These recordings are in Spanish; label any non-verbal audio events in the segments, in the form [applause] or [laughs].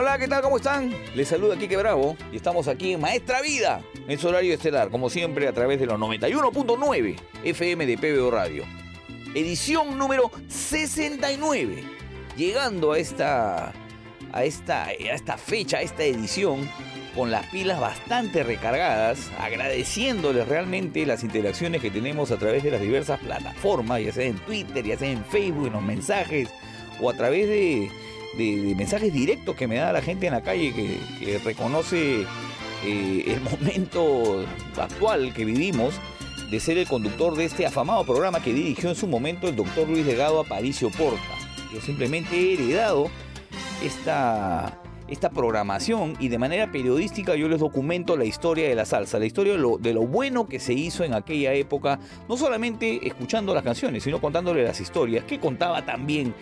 Hola, ¿qué tal? ¿Cómo están? Les saluda Kike Bravo y estamos aquí en Maestra Vida, en su horario estelar, como siempre a través de los 91.9 FM de PBO Radio. Edición número 69. Llegando a esta, a esta, a esta fecha, a esta edición, con las pilas bastante recargadas, agradeciéndoles realmente las interacciones que tenemos a través de las diversas plataformas, ya sea en Twitter, ya sea en Facebook, en los mensajes, o a través de, de- mensajes directos que me da la gente en la calle que, que reconoce eh, el [laughs] momento actual que vivimos de ser el conductor de este afamado programa que dirigió en su momento el doctor Luis Legado Aparicio Porta. Yo simplemente he heredado esta, esta programación y de manera periodística yo les documento la historia de la salsa, la historia de lo, de lo bueno que se hizo en aquella época, no solamente escuchando las canciones, sino contándole las historias que contaba también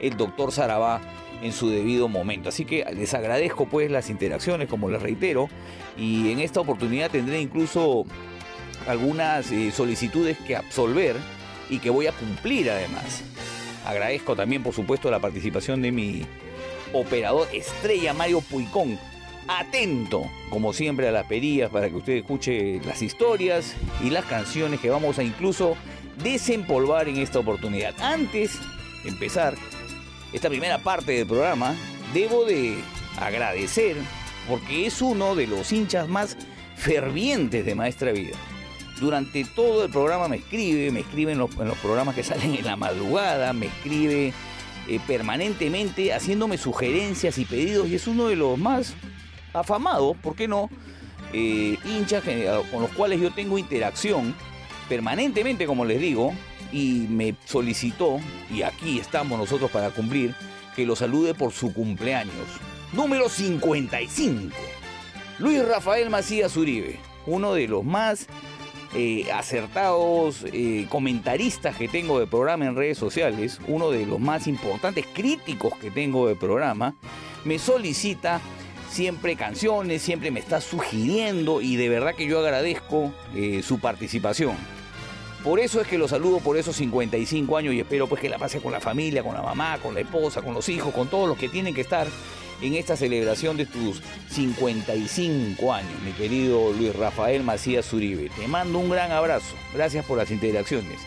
el doctor Sarabá en su debido momento. Así que les agradezco pues las interacciones, como les reitero, y en esta oportunidad tendré incluso algunas eh, solicitudes que absolver y que voy a cumplir además. Agradezco también, por supuesto, la participación de mi operador estrella Mario Puicón. Atento, como siempre, a las perillas para que usted escuche las historias y las canciones que vamos a incluso desempolvar en esta oportunidad. Antes de empezar esta primera parte del programa, debo de agradecer porque es uno de los hinchas más fervientes de Maestra Vida. Durante todo el programa me escribe, me escribe en los, programas que [laughs] salen en la madrugada, me escribe eh, permanentemente haciéndome sugerencias y pedidos y es uno de los más afamados, ¿por qué no? Eh, hinchas con los cuales yo tengo interacción permanentemente, como les digo, y me solicitó, y aquí estamos nosotros para cumplir, que lo salude por su cumpleaños. Número 55. Luis Rafael Macías Uribe, uno de los más eh, acertados eh, comentaristas que tengo de programa en redes sociales, uno de los más importantes críticos que tengo de programa, me solicita siempre canciones, siempre me está sugiriendo y de verdad que yo agradezco eh, su participación. Por eso es que lo saludo por esos 55 años y espero pues que la pase con la familia, con la mamá, con la esposa, con los hijos, con todos los que tienen que estar en esta celebración de tus 55 años, mi querido Luis Rafael Macías Uribe. Te mando un gran abrazo. Gracias por las interacciones.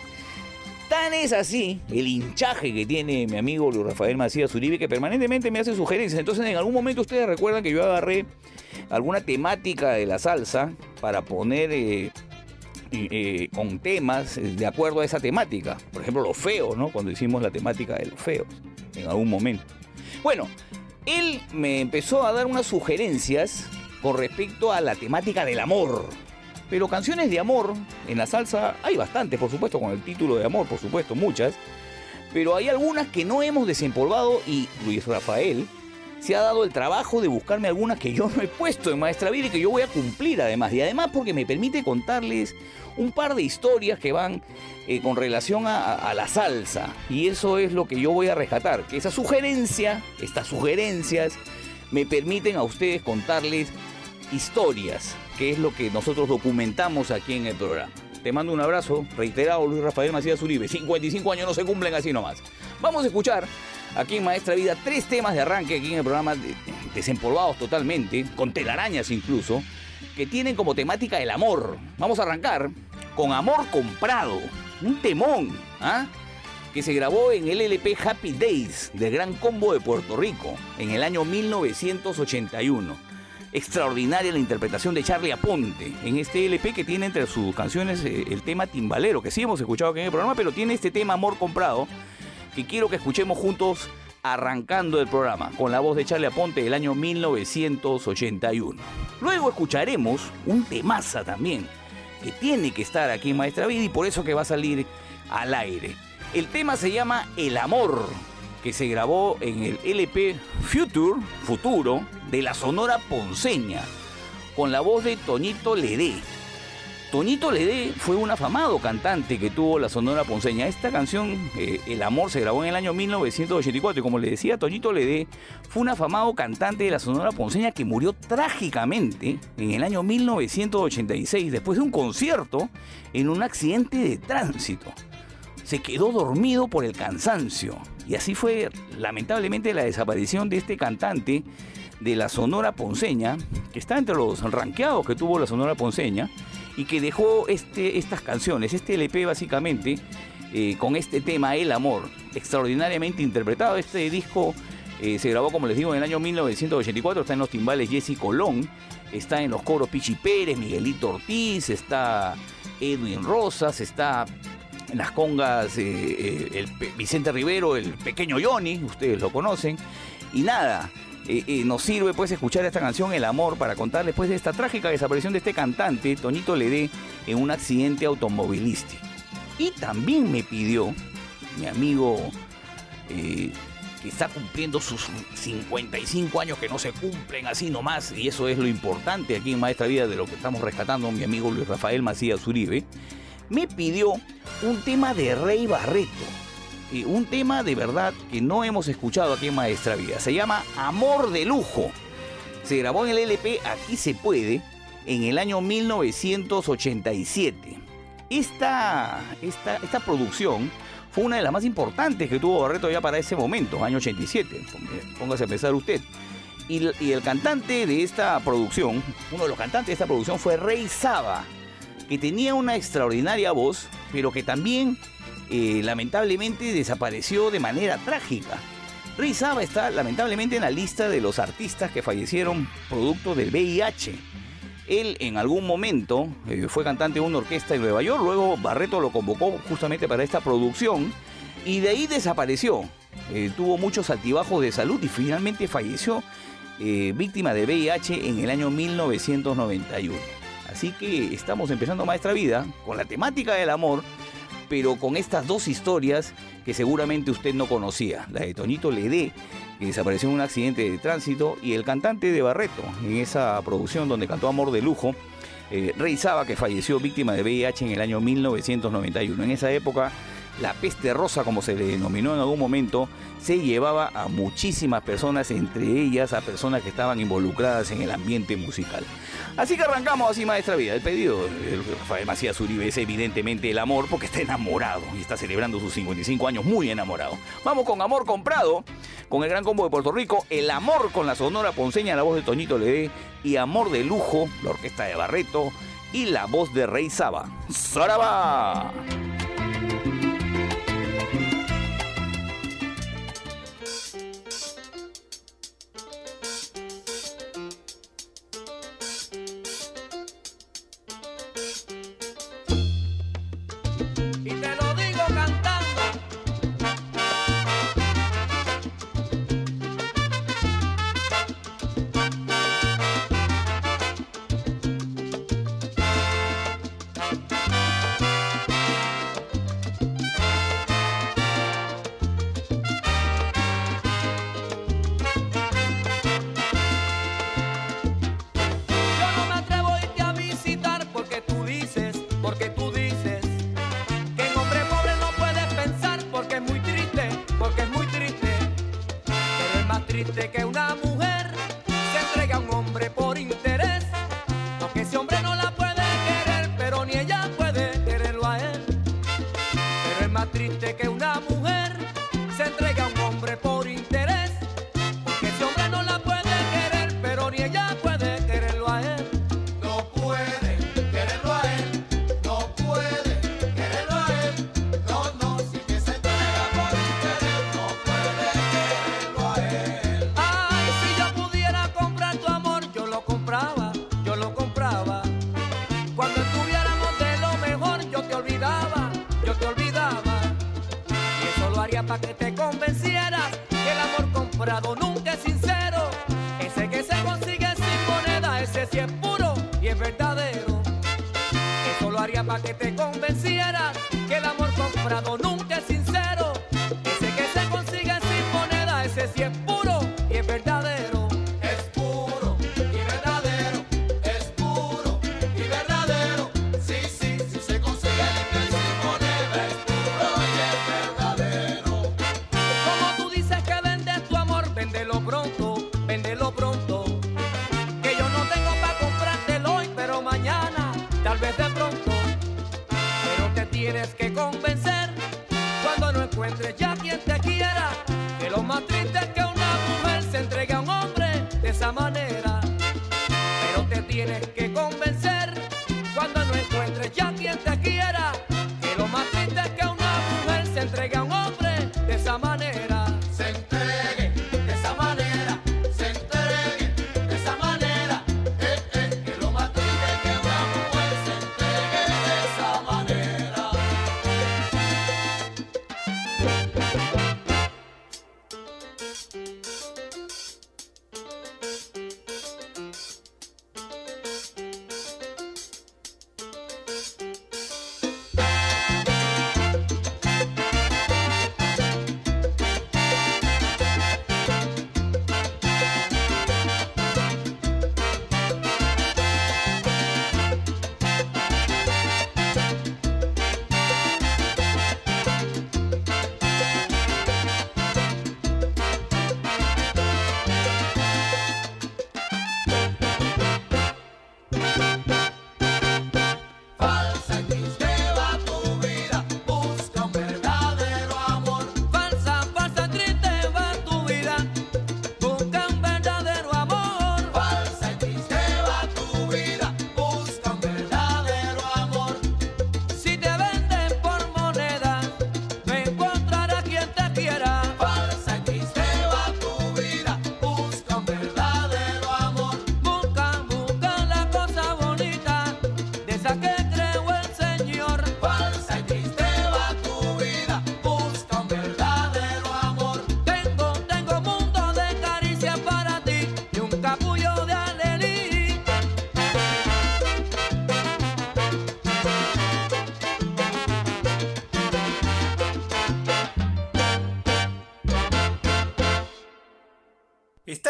Tan es así el hinchaje que tiene mi amigo Luis Rafael Macías Uribe que permanentemente me hace sugerencias. Entonces en algún momento ustedes recuerdan que yo agarré alguna temática de la salsa para poner eh, eh, con temas eh, de acuerdo a esa temática. Por ejemplo, los feos, ¿no? Cuando hicimos la temática de los feos en algún momento. Bueno, él me empezó a dar unas sugerencias con respecto a la temática del amor. Pero canciones de amor en la salsa hay bastantes, por supuesto, con el título de amor, por supuesto, muchas. Pero hay algunas que no hemos desempolvado y Luis Rafael se ha dado el trabajo de buscarme algunas que yo no he puesto en Maestra Vida y que yo voy a cumplir además. Y además porque me permite contarles un par de historias que van eh, con relación a, la salsa. Y eso es lo que yo voy a rescatar. Que esa sugerencia, estas sugerencias, me permiten a ustedes contarles historias, que es lo que nosotros documentamos aquí en el programa. Te mando un abrazo, reiterado Luis Rafael Macías Uribe. 55 años no se cumplen así nomás. Vamos a escuchar aquí en Maestra Vida tres temas de arranque aquí en el programa de- desempolvados totalmente, con telarañas incluso, que tienen como temática el amor. Vamos a arrancar con Amor Comprado, un temón, ¿ah? que se grabó en el LP Happy Days del Gran Combo de Puerto Rico en el año 1981. Extraordinaria la interpretación de Charlie Aponte en este LP que tiene entre sus canciones eh, el tema timbalero, que sí hemos escuchado aquí en el programa, pero tiene este tema Amor Comprado, que quiero que escuchemos juntos arrancando el programa, con la voz de Charlie Aponte del año 1981. Luego escucharemos un temaza también, que tiene que estar aquí en Maestra Vida y por eso que va a salir al aire. El tema se llama El Amor, que se grabó en el LP Future, Futuro, de la Sonora Ponceña, con la voz de Toñito Ledé. Toñito Ledé fue un afamado cantante que tuvo la Sonora Ponceña. Esta canción, eh, El Amor, se grabó en el año 1984 y como le decía, Toñito Ledé fue un afamado cantante de la Sonora Ponceña que murió trágicamente en el año 1986 después de un concierto en un accidente de tránsito se quedó dormido por el cansancio. Y así fue lamentablemente la desaparición de este cantante de la Sonora Ponceña, que está entre los ranqueados que tuvo la Sonora Ponceña, y que dejó este, estas canciones, este LP básicamente, eh, con este tema El Amor, extraordinariamente interpretado. Este disco eh, se grabó, como les digo, en el año 1984, está en los timbales Jesse Colón, está en los coros Pichi Pérez, Miguelito Ortiz, está Edwin Rosas, está en las congas eh, el Vicente Rivero, el pequeño Johnny, ustedes lo conocen. Y nada, nos sirve pues escuchar esta canción El Amor para contarles pues de esta trágica desaparición de este cantante, Toñito Ledé, en un accidente automovilístico. Y también me pidió mi amigo eh, que está cumpliendo sus 55 años que no se cumplen así nomás, y eso es lo importante aquí en Maestra Vida de lo que estamos rescatando, mi amigo Luis Rafael Macías Uribe, me pidió un tema de Rey Barreto. Un tema de verdad que no hemos escuchado aquí en Maestra Vida. Se llama Amor de Lujo. Se grabó en el LP Aquí se puede en el año 1987. Esta, esta, esta producción fue una de las más importantes que tuvo Barreto ya para ese momento, año 87. Póngase a pensar usted. Y, y el cantante de esta producción, uno de los cantantes de esta producción fue Rey Saba, que tenía una extraordinaria voz, pero que también eh, lamentablemente desapareció de manera trágica. Rey Saba está lamentablemente en la lista de los artistas que fallecieron producto del VIH. Él en algún momento eh, fue cantante de una orquesta en Nueva York, luego Barreto lo convocó justamente para esta producción y de ahí desapareció. Eh, tuvo muchos altibajos de salud y finalmente falleció víctima de VIH en el año 1991. Así que estamos empezando Maestra Vida con la temática del amor, pero con estas dos historias que seguramente usted no conocía. La de Toñito Ledé, que desapareció en un accidente de tránsito, y el cantante de Barreto, en esa producción donde cantó Amor de Lujo, eh, Rey Saba, que falleció víctima de VIH en el año 1991. En esa época, la peste rosa, como se le denominó en algún momento, se llevaba a muchísimas personas, entre ellas a personas que estaban involucradas en el ambiente musical. Así que arrancamos así, Maestra Vida. El pedido de Rafael Macías Uribe es evidentemente el amor, porque está enamorado y está celebrando sus 55 años muy enamorado. Vamos con Amor Comprado, con el Gran Combo de Puerto Rico, El Amor con la Sonora Ponceña, la voz de Toñito Ledé, y Amor de Lujo, la orquesta de Barreto, y la voz de Rey Saba. ¡Saraba!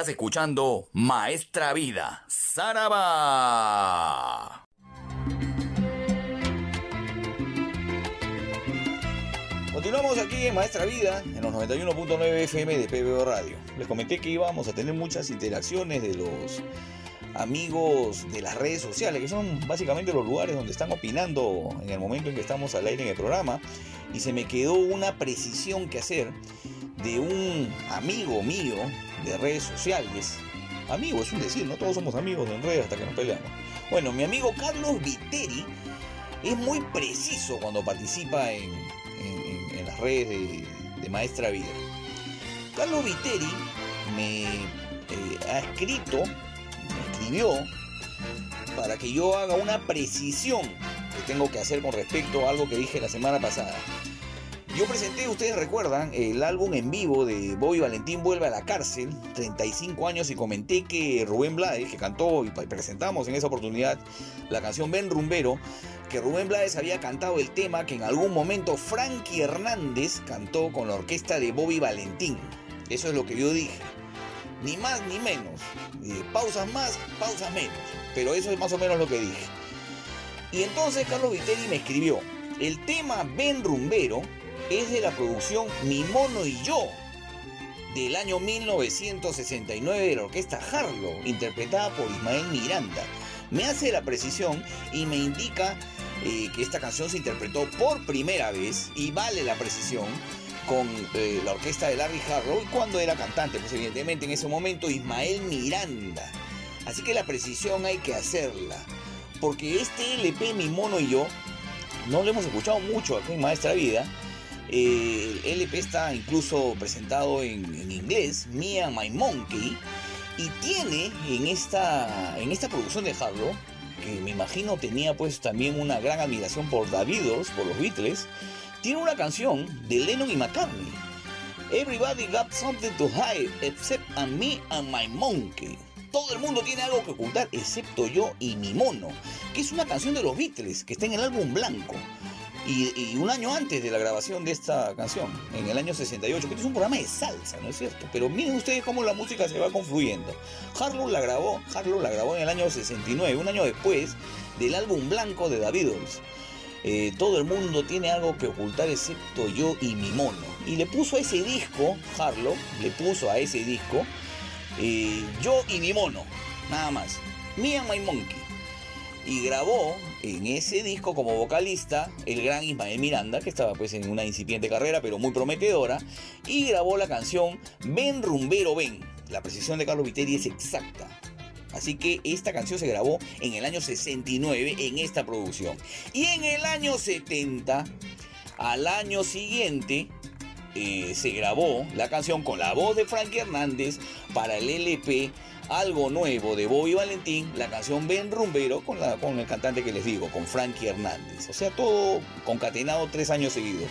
Estás escuchando Maestra Vida, Saraba. Continuamos aquí en Maestra Vida, en los 91.9 FM de PBO Radio. Les comenté que íbamos a tener muchas interacciones de los amigos de las redes sociales, que son básicamente los lugares donde están opinando en el momento en que estamos al aire en el programa. Y se me quedó una precisión que hacer de un amigo mío de redes sociales. Amigo, es un decir, no todos somos amigos en redes hasta que nos peleamos. Bueno, mi amigo Carlos Viteri es muy preciso cuando participa en, las redes de, de Maestra Vida. Carlos Viteri me eh, ha escrito, me escribió, para que yo haga una precisión que tengo que hacer con respecto a algo que dije la semana pasada. Yo presenté, ustedes recuerdan, el álbum en vivo de Bobby Valentín Vuelve a la Cárcel, 35 años, y comenté que Rubén Blades, que cantó y presentamos en esa oportunidad la canción Ben Rumbero, que Rubén Blades había cantado el tema que en algún momento Frankie Hernández cantó con la orquesta de Bobby Valentín. Eso es lo que yo dije. Ni más ni menos. Eh, pausas más, pausas menos. Pero eso es más o menos lo que dije. Y entonces Carlos Viteri me escribió, el tema Ben Rumbero es de la producción Mi Mono y Yo, del año 1969 de la orquesta Harlow, interpretada por Ismael Miranda. Me hace la precisión y me indica eh, que esta canción se interpretó por primera vez, y vale la precisión, con eh, la orquesta de Larry Harlow, cuando era cantante, pues evidentemente en ese momento Ismael Miranda. Así que la precisión hay que hacerla, porque este LP Mi Mono y Yo no lo hemos escuchado mucho aquí en Maestra Vida. El LP está incluso presentado en, inglés, Me and My Monkey, y tiene en esta, en esta producción de Harlow, que me imagino tenía pues también una gran admiración por Beatles, por los Beatles, tiene una canción de Lennon y McCartney. Everybody got something to hide except me and my monkey. Todo el mundo tiene algo que ocultar excepto yo y mi mono, que es una canción de los Beatles que está en el álbum blanco. Y, un año antes de la grabación de esta canción, en el año 68, que es un programa de salsa, ¿no es cierto? Pero miren ustedes cómo la música se va confluyendo. Harlow la grabó, Harlow la grabó en el año 69, un año después del álbum blanco de The Beatles. Eh, todo el mundo tiene algo que ocultar excepto yo y mi mono. Y le puso a ese disco, Harlow, le puso a ese disco, eh, yo y mi mono, nada más. Me and my monkey. Y grabó en ese disco como vocalista el gran Ismael Miranda, que estaba pues en una incipiente carrera, pero muy prometedora, y grabó la canción Ven Rumbero Ven. La precisión de Carlos Viteri es exacta. Así que esta canción se grabó en el año 69 en esta producción. Y en el año 70, al año siguiente, se grabó la canción con la voz de Frankie Hernández para el LP Algo Nuevo de Bobby Valentín, la canción Ben Rumbero con el cantante que les digo, con Frankie Hernández. O sea, todo concatenado tres años seguidos.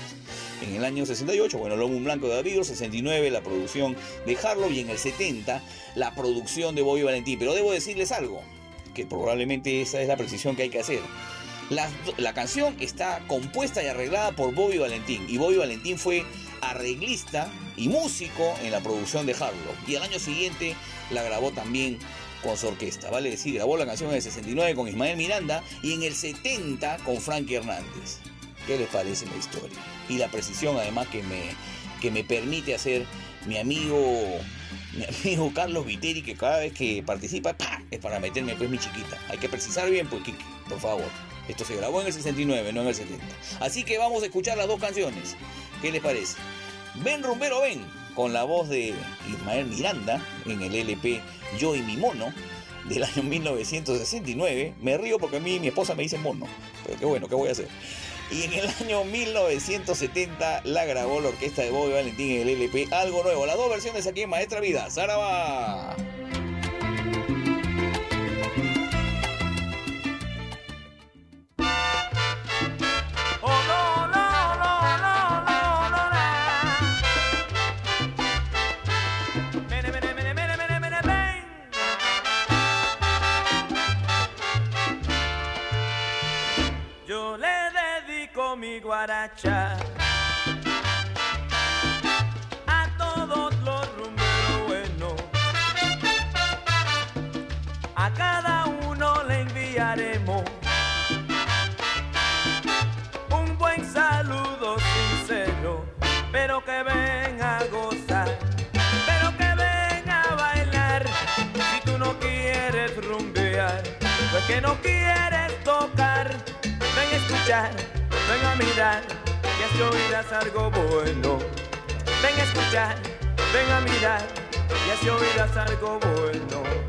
En el año 68, bueno, el álbum blanco de David, 69 la producción de Harlow y en el 70 la producción de Bobby Valentín. Pero debo decirles algo, que probablemente esa es la precisión que hay que hacer. La, la canción está compuesta y arreglada por Bobby Valentín y Bobby Valentín fue arreglista y músico en la producción de Harlow. Y al año siguiente la grabó también con su orquesta, ¿vale? decir, grabó la canción en el 69 con Ismael Miranda y en el 70 con Frankie Hernández. ¿Qué les parece la historia? Y la precisión además que me, que me permite hacer mi amigo, mi amigo Carlos Viteri, que cada vez que participa, es para meterme pues mi chiquita. Hay que precisar bien, pues, Kike, por favor. Esto se grabó en el 69, no en el 70. Así que vamos a escuchar las dos canciones. ¿Qué les parece? Ven Rumbero Ven, con la voz de Ismael Miranda en el LP Yo y mi mono del año 1969. Me río porque a mí mi esposa me dice mono, pero qué bueno, ¿qué voy a hacer? Y en el año 1970 la grabó la orquesta de Bobby Valentín en el LP Algo Nuevo. Las dos versiones aquí en Maestra Vida. ¡Saraba! A todos los rumberos buenos, a cada uno le enviaremos un buen saludo sincero, pero que ven a gozar, pero que ven a bailar. Si tú no quieres rumbear, pues que no quieres tocar, ven a escuchar mirar y así oirás algo bueno. Ven a escuchar, ven a mirar y así oirás algo bueno.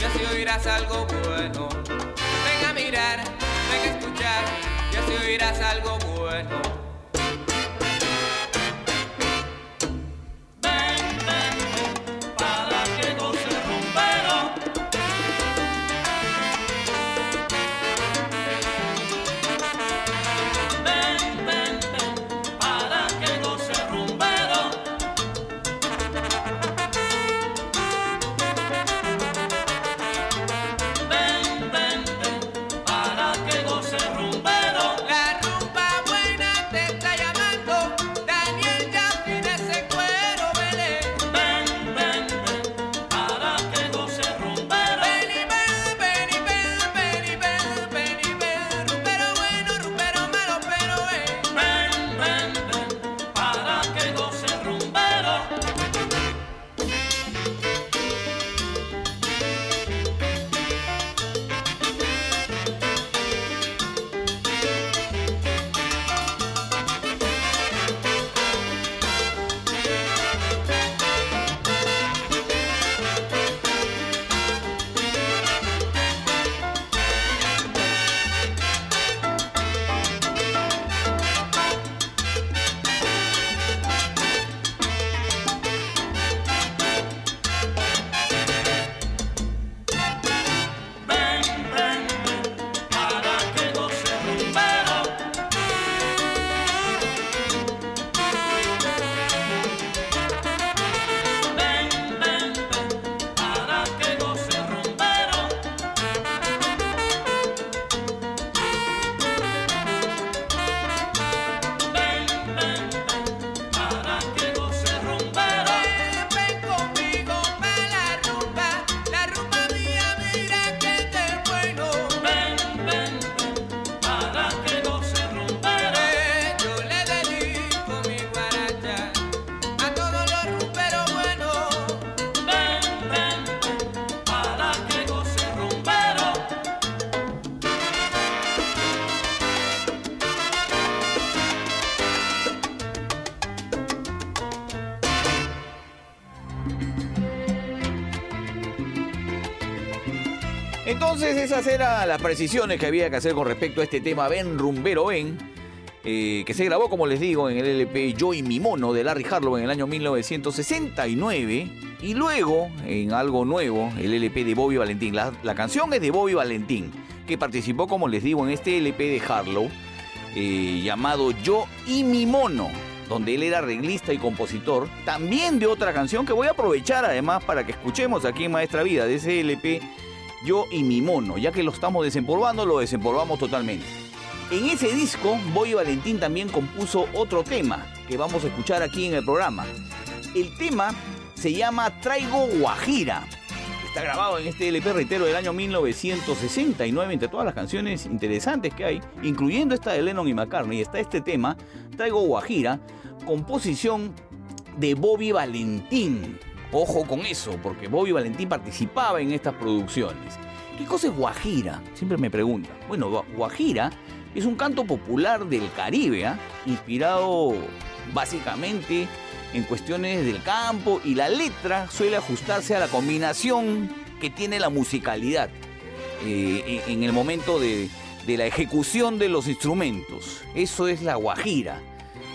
Y así oirás algo bueno. Ven a mirar, ven a escuchar, y así oirás algo bueno. Esas eran las precisiones que había que hacer con respecto a este tema Ven Rumbero Ven, eh, que se grabó, como les digo, en el LP Yo y mi mono de Larry Harlow en el año 1969 y luego en algo nuevo, el LP de Bobby Valentín. La, la canción es de Bobby Valentín, que participó, como les digo, en este LP de Harlow eh, llamado Yo y mi mono donde él era arreglista y compositor, también de otra canción que voy a aprovechar además para que escuchemos aquí en Maestra Vida, de ese LP Yo y mi mono, ya que lo estamos desempolvando, lo desempolvamos totalmente. En ese disco, Boy Valentín también compuso otro tema que vamos a escuchar aquí en el programa. El tema se llama Traigo Guajira. Está grabado en este LP reitero del año 1969, entre todas las canciones interesantes que hay, incluyendo esta de Lennon y McCartney, está este tema, Traigo Guajira, composición de Bobby Valentín. Ojo con eso, porque Bobby Valentín participaba en estas producciones. ¿Qué cosa es Guajira? Siempre me preguntan. Bueno, Gua- Guajira es un canto popular del Caribe, ¿ah? inspirado básicamente en cuestiones del campo y la letra suele ajustarse a la combinación que tiene la musicalidad eh, en el momento de, de la ejecución de los instrumentos. Eso es la guajira.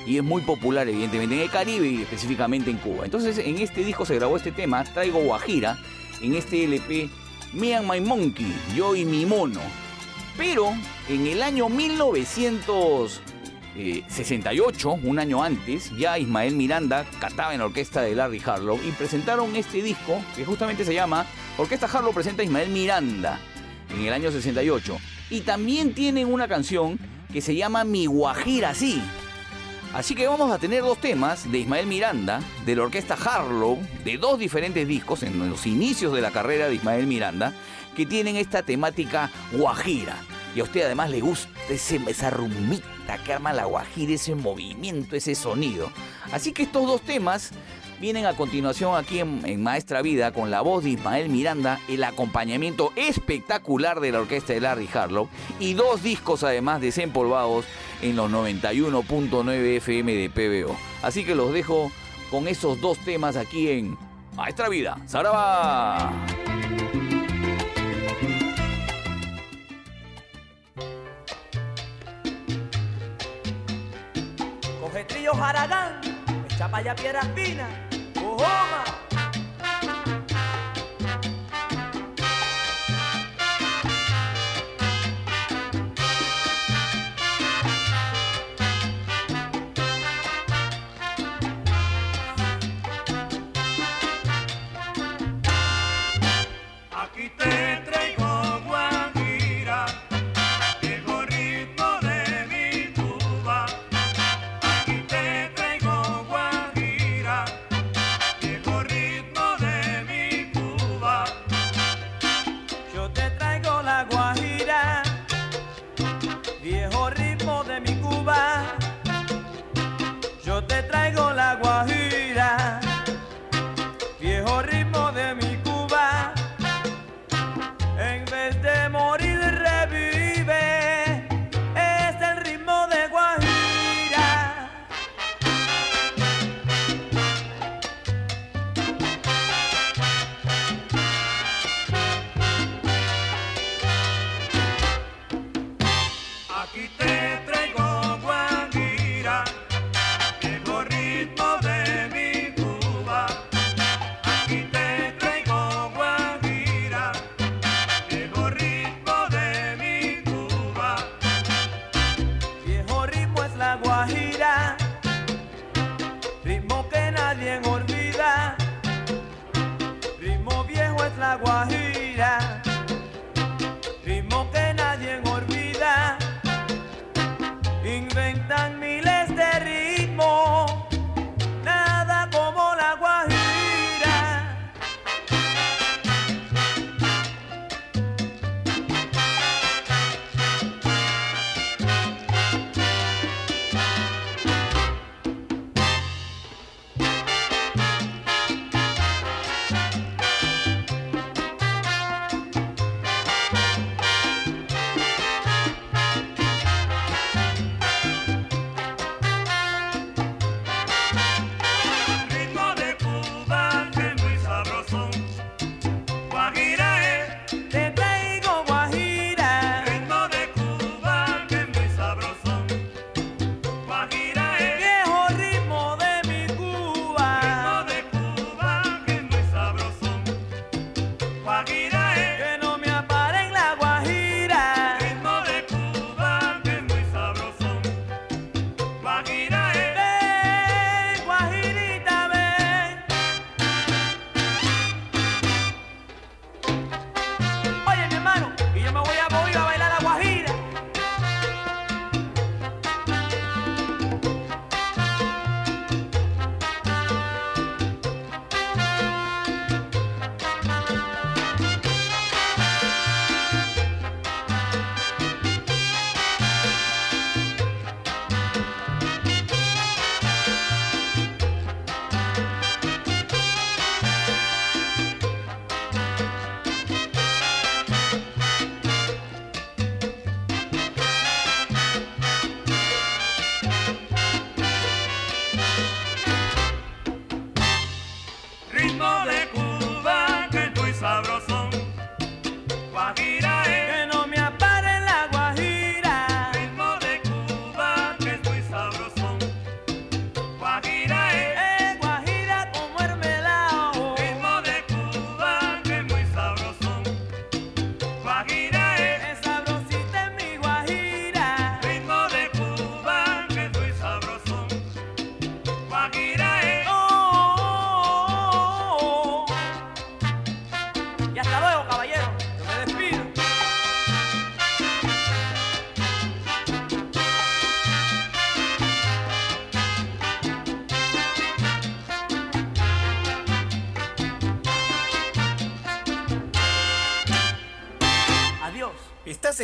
Y es muy popular evidentemente en el Caribe y específicamente en Cuba. Entonces en este disco se grabó este tema, Traigo Guajira, en este LP Me and My Monkey, Yo y mi mono. Pero en el año 1968, un año antes, ya Ismael Miranda cantaba en la orquesta de Larry Harlow y presentaron este disco que justamente se llama Orquesta Harlow presenta Ismael Miranda en el año 68. Y también tienen una canción que se llama Mi Guajira Sí. Así que vamos a tener dos temas de Ismael Miranda, de la orquesta Harlow, de dos diferentes discos en los inicios de la carrera de Ismael Miranda, que tienen esta temática guajira. Y a usted además le gusta ese- esa rumbita que arma la guajira, ese movimiento, ese sonido. Así que estos dos temas vienen a continuación aquí en, Maestra Vida con la voz de Ismael Miranda, el acompañamiento espectacular de la orquesta de Larry Harlow y dos discos además desempolvados en los 91.9 FM de PBO. Así que los dejo con esos dos temas aquí en Maestra Vida. ¡Saraba! Coge trillo, Chapaya Piedra Espina, Ojoma.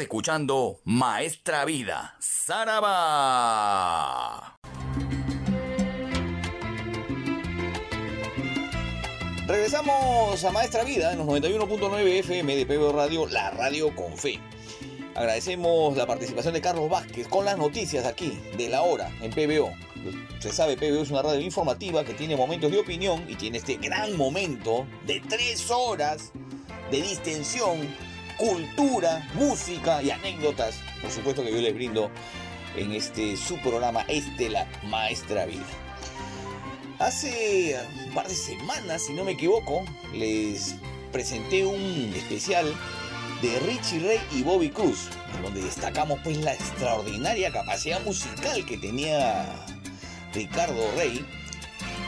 Escuchando Maestra Vida, Saraba. Regresamos a Maestra Vida en los 91.9 FM de PBO Radio, la radio con fe. Agradecemos la participación de Carlos Vázquez con las noticias aquí de la hora en PBO. Se sabe, PBO es una radio informativa que tiene momentos de opinión y tiene este gran momento de tres horas de distensión, cultura, música y anécdotas. Por supuesto que yo les brindo en este su programa Estela Maestra Vida. Hace un par de semanas, si no me equivoco, les presenté un especial de Richie Ray y Bobby Cruz, en donde destacamos pues la extraordinaria capacidad musical que tenía Ricardo Rey,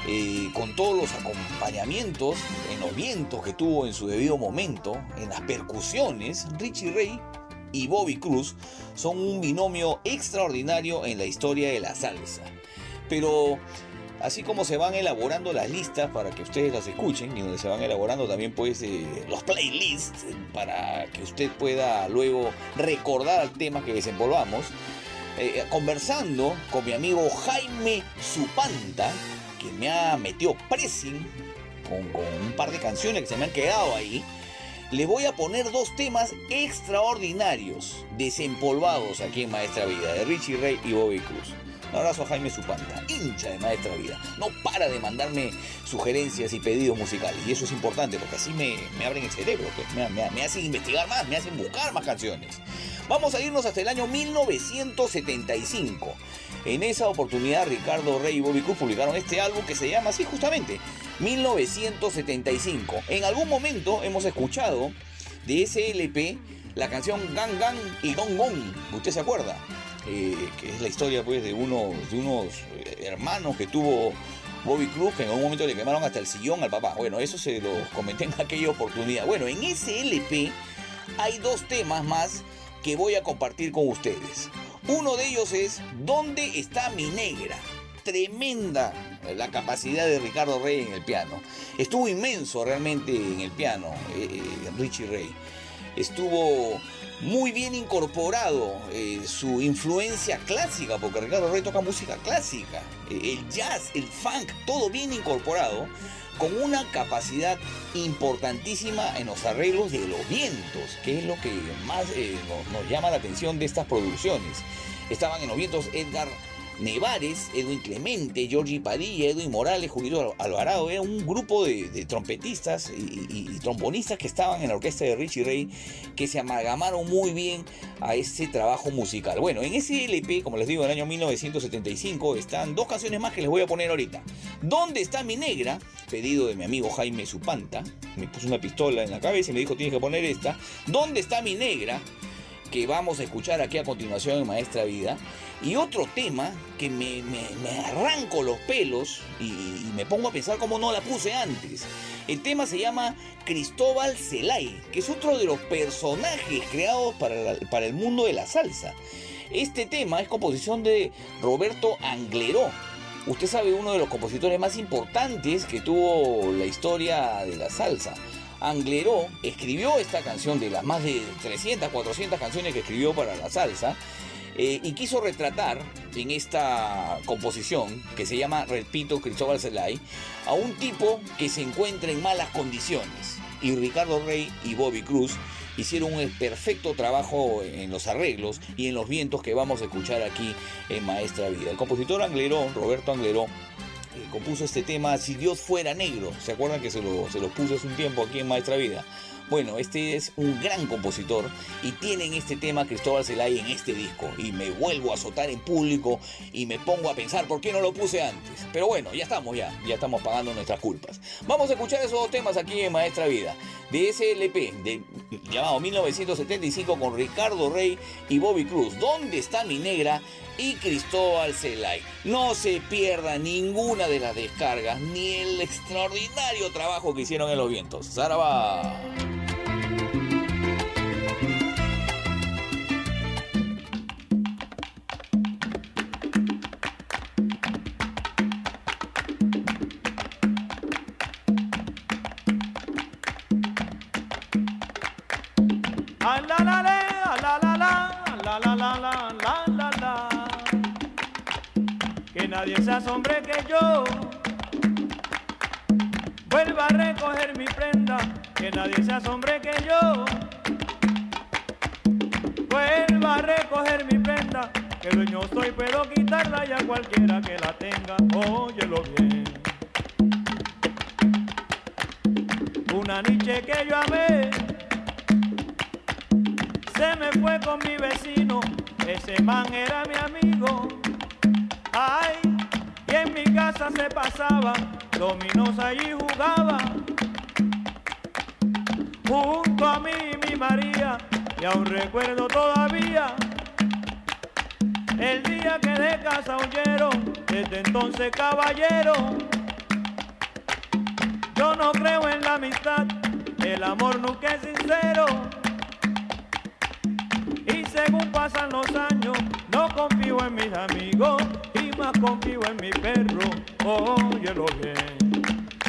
eh, con todos los acompañamientos en los vientos que tuvo en su debido momento, en las percusiones, Richie Ray y Bobby Cruz son un binomio extraordinario en la historia de la salsa. Pero así como se van elaborando las listas para que ustedes las escuchen y donde se van elaborando también pues eh, los playlists para que usted pueda luego recordar el tema que desempolvamos, eh, conversando con mi amigo Jaime Supanta, que me ha metido pressing con, un par de canciones que se me han quedado ahí, le voy a poner dos temas extraordinarios, desempolvados aquí en Maestra Vida, de Richie Ray y Bobby Cruz. Un abrazo a Jaime Supanta, hincha de Maestra Vida. No para de mandarme sugerencias y pedidos musicales. Y eso es importante porque así me, me abren el cerebro, pues. me, me- me hacen investigar más, me hacen buscar más canciones. Vamos a irnos hasta el año 1975. En esa oportunidad Ricardo Rey y Bobby Cruz publicaron este álbum que se llama así justamente 1975. En algún momento hemos escuchado de ese LP la canción Gang Gang y Gong Gong. ¿Usted se acuerda? Eh, que es la historia pues de unos, de unos eh, hermanos que tuvo Bobby Cruz que en algún momento le quemaron hasta el sillón al papá. Bueno, eso se lo comenté en aquella oportunidad. Bueno, en ese LP hay dos temas más que voy a compartir con ustedes. Uno de ellos es ¿Dónde está mi negra? Tremenda la capacidad de Ricardo Rey en el piano. Estuvo inmenso realmente en el piano, eh, eh, Richie Rey. Estuvo muy bien incorporado eh, su influencia clásica, porque Ricardo Rey toca música clásica, eh, el jazz, el funk, todo bien incorporado, con una capacidad importantísima en los arreglos de los vientos, que es lo que más eh, nos llama la atención de estas producciones. Estaban en los vientos Edgar Nevares, Edwin Clemente, Giorgi Padilla, Edwin Morales, Julio Alvarado, era un grupo de, trompetistas y, y- y trombonistas que estaban en la orquesta de Richie Ray que se amalgamaron muy bien a ese trabajo musical. Bueno, en ese LP, como les digo, del año 1975, están dos canciones más que les voy a poner ahorita. ¿Dónde está mi negra? Pedido de mi amigo Jaime Supanta. Me puso una pistola en la cabeza y me dijo, tienes que poner esta. ¿Dónde está mi negra? Que vamos a escuchar aquí a continuación en Maestra Vida. Y otro tema que me, me- me arranco los pelos y, me pongo a pensar cómo no la puse antes. El tema se llama Cristóbal Celay, que es otro de los personajes creados para, para el mundo de la salsa. Este tema es composición de Roberto Angleró. Usted sabe, uno de los compositores más importantes que tuvo la historia de la salsa. Angleró escribió esta canción de las más de 300, 400 canciones que escribió para la salsa eh, y quiso retratar en esta composición que se llama, repito, Cristóbal Celay, a un tipo que se encuentra en malas condiciones. Y Ricardo Rey y Bobby Cruz hicieron un perfecto trabajo en los arreglos y en los vientos que vamos a escuchar aquí en Maestra Vida. El compositor Angleró, Roberto Angleró, eh, compuso este tema Si Dios fuera negro. ¿Se acuerdan que se lo, se lo puse hace un tiempo aquí en Maestra Vida? Bueno, este es un gran compositor y tienen este tema Cristóbal Celay en este disco. Y me vuelvo a azotar en público y me pongo a pensar por qué no lo puse antes. Pero bueno, ya estamos ya, ya estamos pagando nuestras culpas. Vamos a escuchar esos dos temas aquí en Maestra Vida. De ese LP, de, llamado 1975 con Ricardo Rey y Bobby Cruz. ¿Dónde está mi negra? Y Cristóbal Celay. No se pierda ninguna de las descargas ni el extraordinario trabajo que hicieron en los vientos. Zaraba. Nadie se asombre que yo vuelva a recoger mi prenda, que nadie se asombre que yo vuelva a recoger mi prenda, que dueño soy, puedo quitarla ya cualquiera que la tenga, óyelo bien. Una niche que yo amé, se me fue con mi vecino, ese man era mi amigo. Ay, y en mi casa se pasaba, dominos allí jugaba. Junto a mí mi María, y aún recuerdo todavía el día que de casa huyeron, desde entonces caballero. Yo no creo en la amistad, el amor nunca es sincero. Según pasan los años, no confío en mis amigos y más confío en mi perro. Óyelo bien.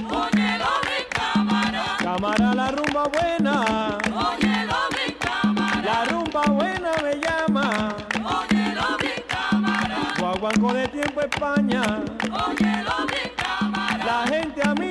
Óyelo bien, cámara. Cámara la rumba buena, Óyelo bien, cámara. la rumba buena me llama. Óyelo bien, cámara. Guaguanco de tiempo España, Óyelo bien, cámara. la gente a mí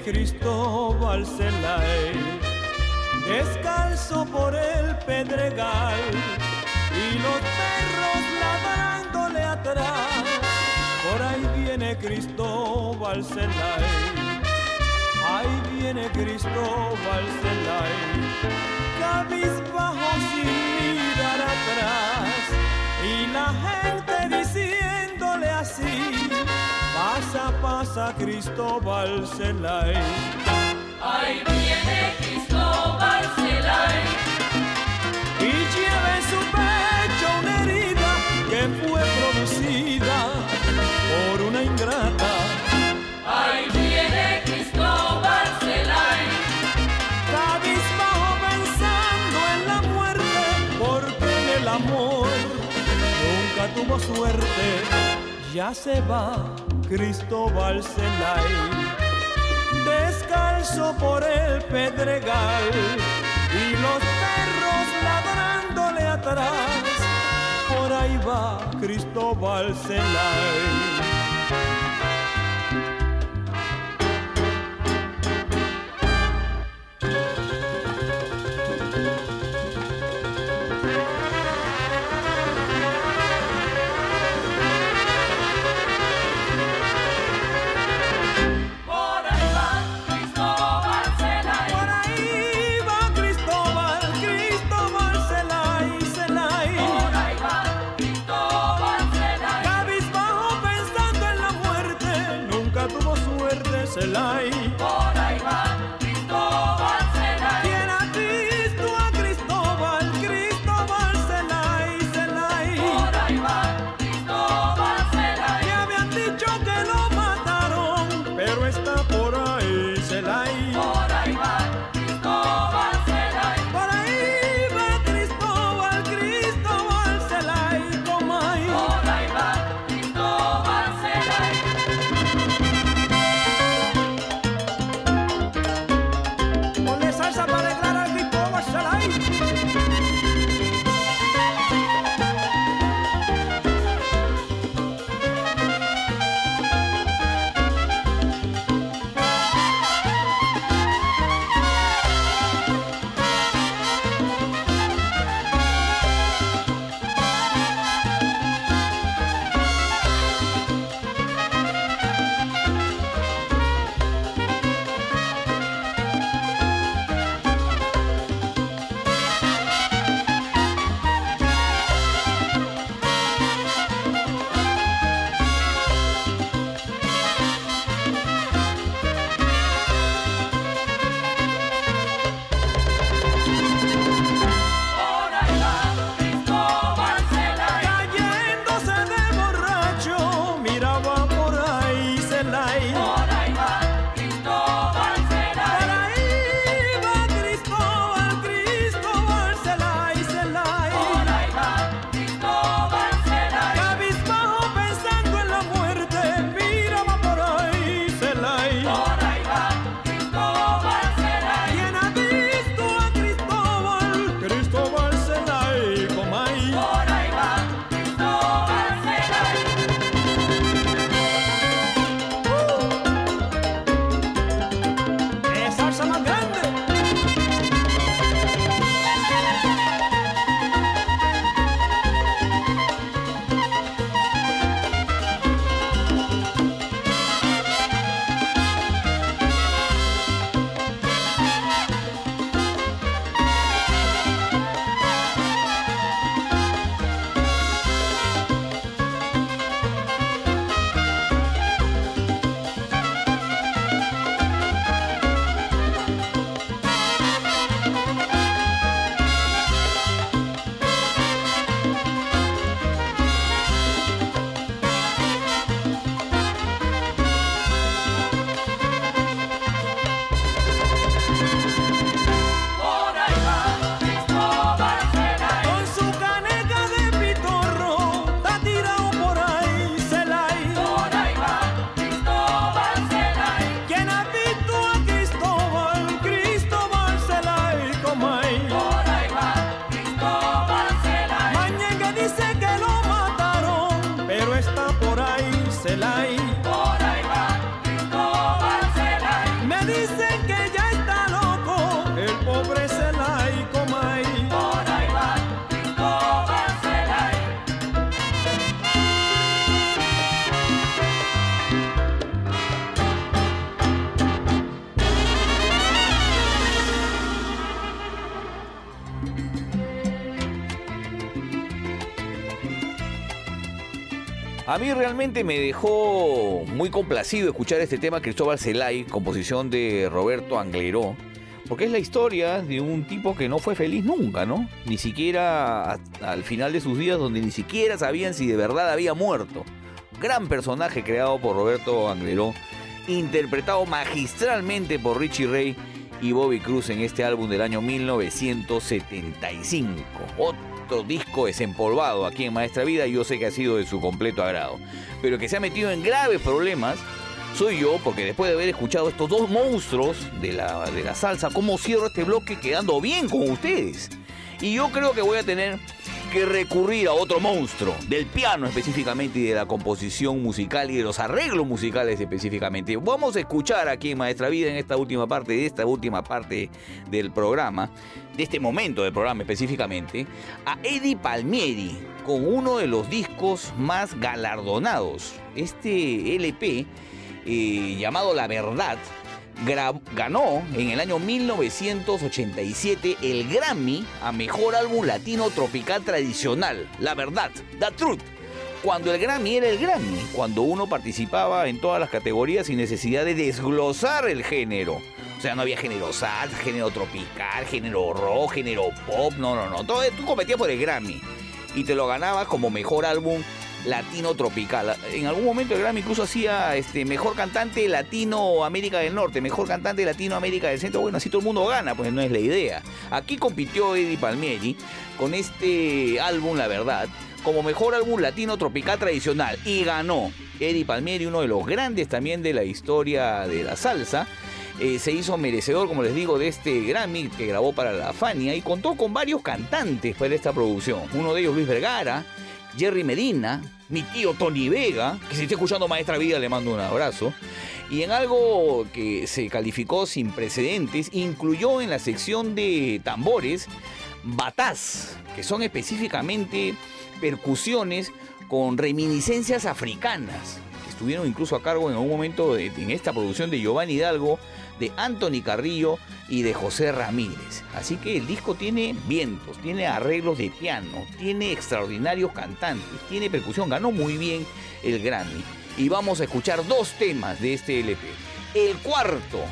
Viene Cristóbal descalzo por el pedregal, y los perros ladrándole atrás. Por ahí viene Cristóbal Celay, ahí viene Cristóbal Celay, cabizbajo sin mirar atrás, y la gente pasa, pasa Cristóbal Celay. Ahí viene Cristóbal Celay. y lleva en su pecho una herida que fue producida por una ingrata. Ahí viene Cristóbal Celay. Cabizbajo pensando en la muerte, porque en el amor nunca tuvo suerte. Ya se va Cristóbal Celay, descalzo por el pedregal y los perros ladrándole atrás. Por ahí va Cristóbal Celay. Suerte A mí realmente me dejó muy complacido escuchar este tema Cristóbal Celay, composición de Roberto Angleró, porque es la historia de un tipo que no fue feliz nunca, ¿no? Ni siquiera al final de sus días, donde ni siquiera sabían si de verdad había muerto. Gran personaje creado por Roberto Angleró, interpretado magistralmente por Richie Ray y Bobby Cruz en este álbum del año 1975. Disco desempolvado aquí en Maestra Vida yo sé que ha sido de su completo agrado. Pero que se ha metido en graves problemas soy yo, porque después de haber escuchado estos dos monstruos de la, de la salsa, ¿cómo cierro este bloque quedando bien con ustedes? Y yo creo que voy a tener que recurrir a otro monstruo, del piano específicamente y de la composición musical y de los arreglos musicales específicamente. Vamos a escuchar aquí en Maestra Vida en esta última parte, de esta última parte del programa, de este momento del programa específicamente, a Eddie Palmieri con uno de los discos más galardonados. Este LP eh, llamado La Verdad, ganó en el año 1987 el Grammy a Mejor Álbum Latino Tropical Tradicional, La Verdad, The Truth. Cuando el Grammy era el Grammy, cuando uno participaba en todas las categorías sin necesidad de desglosar el género. O sea, no había género salsa, género tropical, género rock, género pop, no, no, no. Todo, tú competías por el Grammy y te lo ganabas como mejor álbum latino tropical. En algún momento el Grammy incluso hacía este mejor cantante latino América del Norte, mejor cantante latino América del Centro. Bueno, así todo el mundo gana, pues no es la idea. Aquí compitió Eddie Palmieri con este álbum, la verdad, como mejor álbum latino tropical tradicional y ganó. Eddie Palmieri, uno de los grandes también de la historia de la salsa. Eh, se hizo merecedor, como les digo, de este Grammy que grabó para la Fania y contó con varios cantantes para esta producción. Uno de ellos, Luis Vergara, Jerry Medina, mi tío Tony Vega, que si está escuchando Maestra Vida le mando un abrazo. Y en algo que se calificó sin precedentes, incluyó en la sección de tambores batás, que son específicamente percusiones con reminiscencias africanas, que estuvieron incluso a cargo en algún momento de- en esta producción de Giovanni Hidalgo, de Anthony Carrillo y de José Ramírez. Así que el disco tiene vientos, tiene arreglos de piano, tiene extraordinarios cantantes, tiene percusión, ganó muy bien el Grammy. Y vamos a escuchar dos temas de este LP. El cuarto,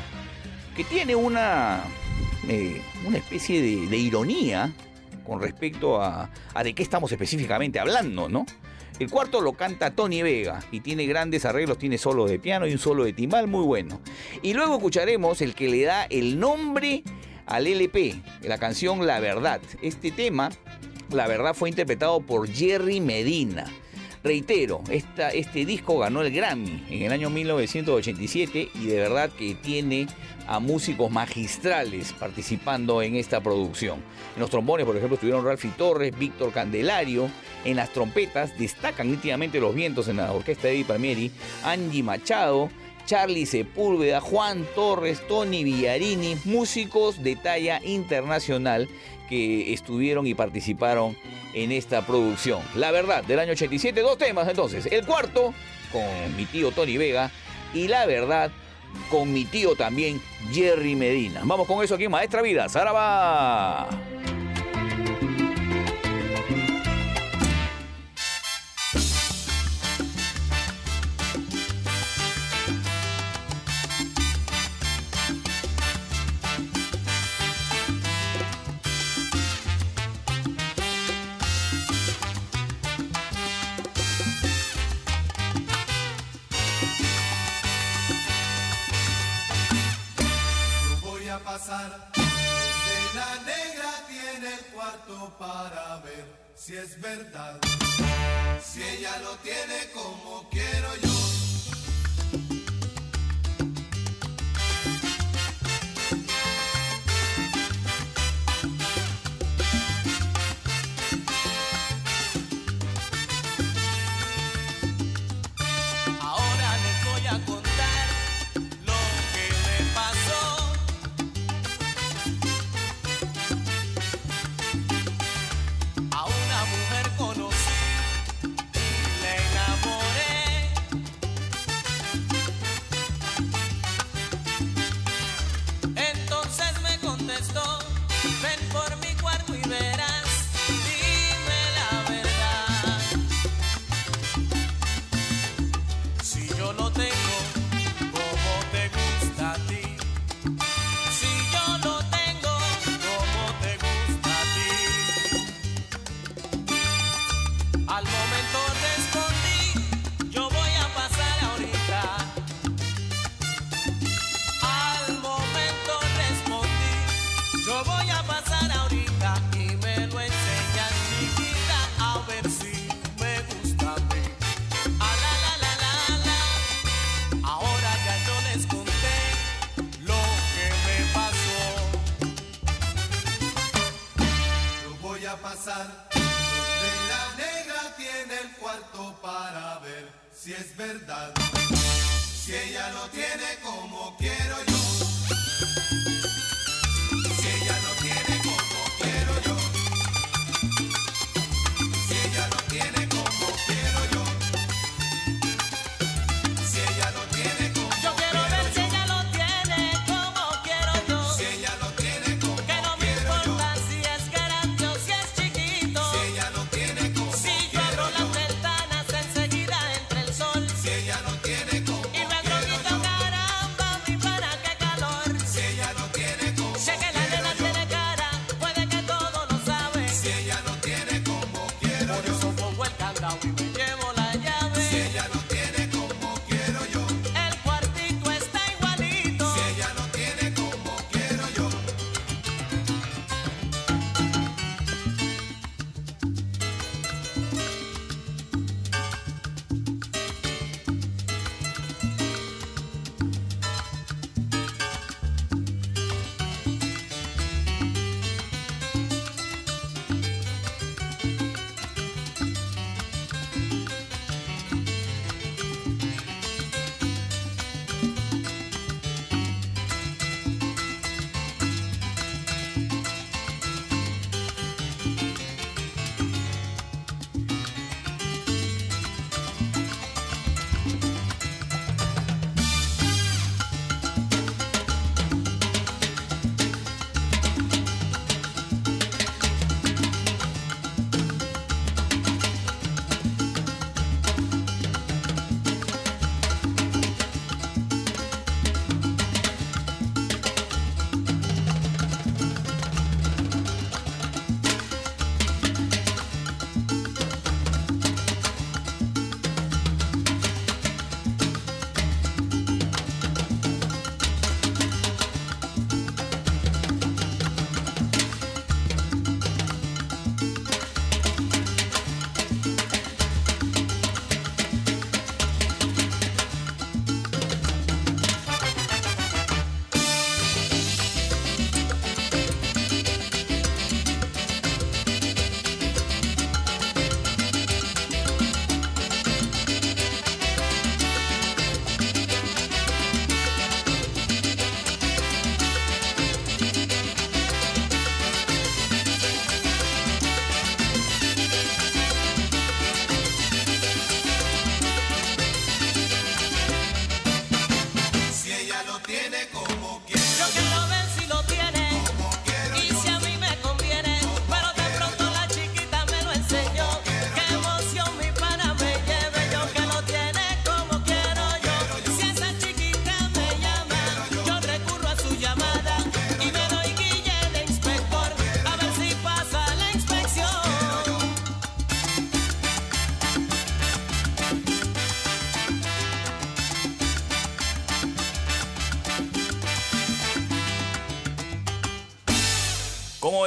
que tiene una, eh, una especie de, de ironía con respecto a, a de qué estamos específicamente hablando, ¿no? El cuarto lo canta Tony Vega y tiene grandes arreglos, tiene solo de piano y un solo de timbal muy bueno. Y luego escucharemos el que le da el nombre al LP, la canción La Verdad. Este tema, La Verdad, fue interpretado por Jerry Medina. Reitero, este disco ganó el Grammy en el año 1987 y de verdad que tiene a músicos magistrales participando en esta producción. En los trombones, por ejemplo, estuvieron Ralphie Torres, Víctor Candelario. En las trompetas destacan nítidamente los vientos en la orquesta de Eddie Palmieri, Angie Machado, Charlie Sepúlveda, Juan Torres, Tony Villarini, músicos de talla internacional que estuvieron y participaron en esta producción. La verdad, del año 87, dos temas entonces. El cuarto, con mi tío Tony Vega, y la verdad, con mi tío también, Jerry Medina. Vamos con eso aquí Maestra Vida. ¡Zaraba! Pasar de la negra tiene el cuarto para ver si es verdad. Si ella lo tiene como quiero yo.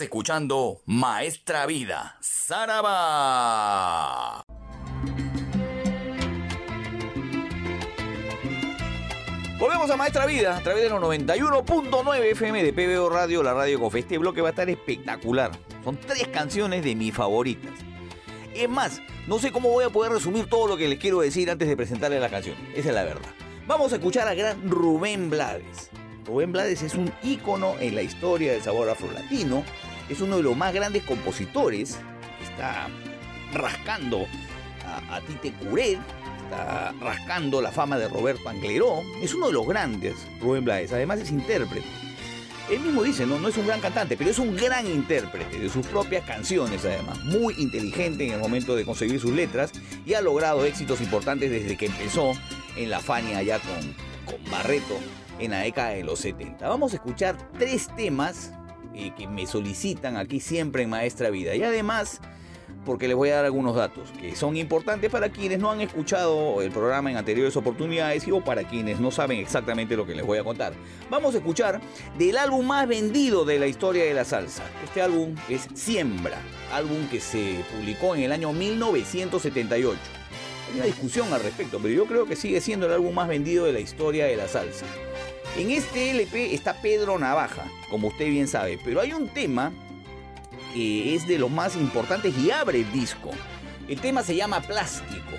Escuchando Maestra Vida, Saraba. Volvemos a Maestra Vida a través de los 91.9 FM de PBO Radio, la radio con Este bloque va a estar espectacular. Son tres canciones de mis favoritas. Es más, no sé cómo voy a poder resumir todo lo que les quiero decir antes de presentarles la canción. Esa es la verdad. Vamos a escuchar a gran Rubén Blades. Rubén Blades es un ícono en la historia del sabor afrolatino. Es uno de los más grandes compositores. Está rascando a, Tite Curet, está rascando la fama de Roberto Angleró. Es uno de los grandes, Rubén Blades. Además es intérprete. Él mismo dice, no, no es un gran cantante, pero es un gran intérprete de sus propias canciones, además. Muy inteligente en el momento de conseguir sus letras y ha logrado éxitos importantes desde que empezó en la Fania allá con, con Barreto en la década de los 70. Vamos a escuchar tres temas que me solicitan aquí siempre en Maestra Vida. Y además porque les voy a dar algunos datos que son importantes para quienes no han escuchado el programa en anteriores oportunidades y o para quienes no saben exactamente lo que les voy a contar. Vamos a escuchar del álbum más vendido de la historia de la salsa. Este álbum es Siembra, álbum que se publicó en el año 1978. Hay una discusión al respecto, pero yo creo que sigue siendo el álbum más vendido de la historia de la salsa. En este LP está Pedro Navaja, como usted bien sabe, pero hay un tema que es de los más importantes y abre el disco. El tema se llama Plástico.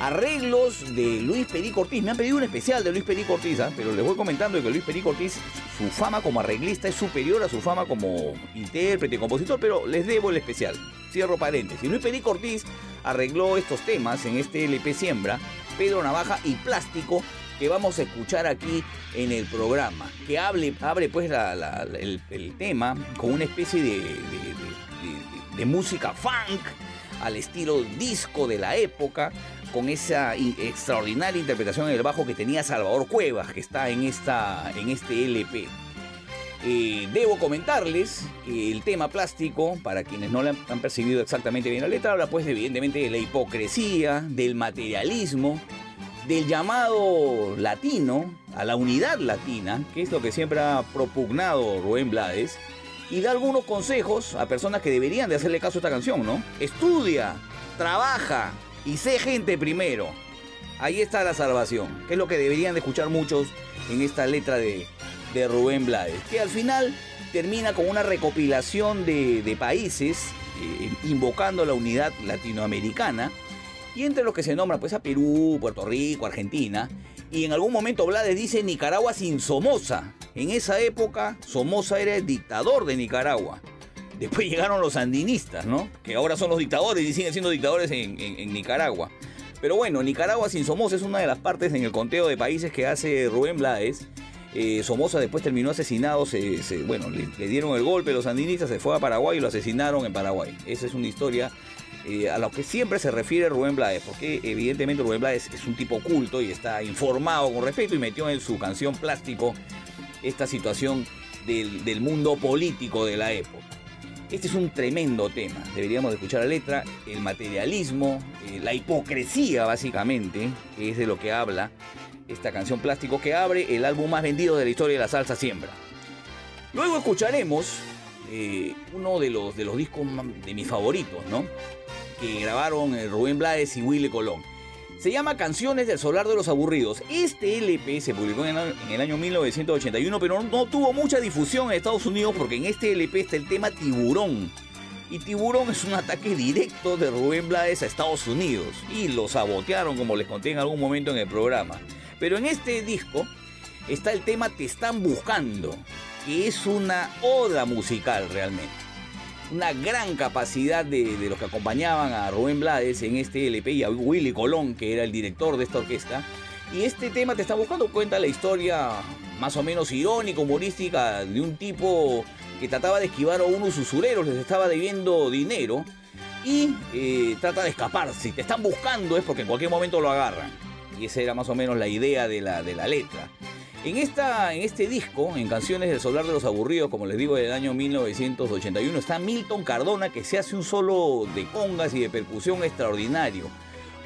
Arreglos de Luis Perico Ortiz. Me han pedido un especial de Luis Perico Ortiz, ¿ah? pero les voy comentando que Luis Perico Ortiz, su fama como arreglista es superior a su fama como intérprete, compositor, pero les debo el especial. Cierro paréntesis. Luis Perico Ortiz arregló estos temas en este LP Siembra, Pedro Navaja y Plástico, que vamos a escuchar aquí en el programa. Que hable, abre pues el, tema con una especie de, música funk al estilo disco de la época, con esa extraordinaria interpretación en el bajo que tenía Salvador Cuevas, que está en, esta, en este LP. Eh, debo comentarles que el tema plástico, para quienes no le han percibido exactamente bien la letra, habla pues evidentemente de la hipocresía, del materialismo, del llamado latino a la unidad latina, que es lo que siempre ha propugnado Rubén Blades, y da algunos consejos a personas que deberían de hacerle caso a esta canción, ¿no? Estudia, trabaja y sé gente primero. Ahí está la salvación, que es lo que deberían de escuchar muchos en esta letra de, de Rubén Blades, que al final termina con una recopilación de, países eh, invocando la unidad latinoamericana y entre los que se nombran pues a Perú, Puerto Rico, Argentina. Y en algún momento Blades dice Nicaragua sin Somoza. En esa época Somoza era el dictador de Nicaragua. Después [laughs] llegaron los sandinistas, ¿no? Que ahora son los dictadores y siguen siendo dictadores en, Nicaragua. Pero bueno, Nicaragua sin Somoza es una de las partes en el conteo de países que hace Rubén Blades. Eh, Somoza después terminó asesinado, se, se- bueno, le, le dieron el golpe los sandinistas, se fue a Paraguay y lo asesinaron en Paraguay. Esa es una historia eh, a lo que siempre se refiere Rubén Blades, porque evidentemente Rubén Blades es un tipo culto y está informado con respecto y metió en su canción Plástico esta situación del, mundo político de la época. Este es un tremendo tema, deberíamos de escuchar la letra, el materialismo, eh, la hipocresía básicamente, que es de lo que habla esta canción Plástico que abre el álbum más vendido de la historia de la salsa siembra. Luego escucharemos eh, uno de los, de los discos de mis favoritos, ¿no? Que grabaron eh, Rubén Blades y Willy Colón. Se llama Canciones del Solar de los Aburridos. Este LP se publicó en el, en el año 1981, pero no tuvo mucha difusión en Estados Unidos porque en este LP está el tema Tiburón. Y Tiburón es un ataque directo de Rubén Blades a Estados Unidos. Y lo sabotearon, como les conté en algún momento en el programa. Pero en este disco está el tema Te están buscando, que es una oda musical realmente. Una gran capacidad de, de los que acompañaban a Rubén Blades en este LP y a Willy Colón, que era el director de esta orquesta. Y este tema Te están buscando cuenta la historia más o menos irónica, humorística, de un tipo que trataba de esquivar a unos usureros, les estaba debiendo dinero y eh, trata de escapar. Si te están buscando es porque en cualquier momento lo agarran. Y esa era más o menos la idea de la, de la letra. En, esta, en este disco, en Canciones del Solar de los Aburridos, como les digo, del año 1981, está Milton Cardona, que se hace un solo de congas y de percusión extraordinario.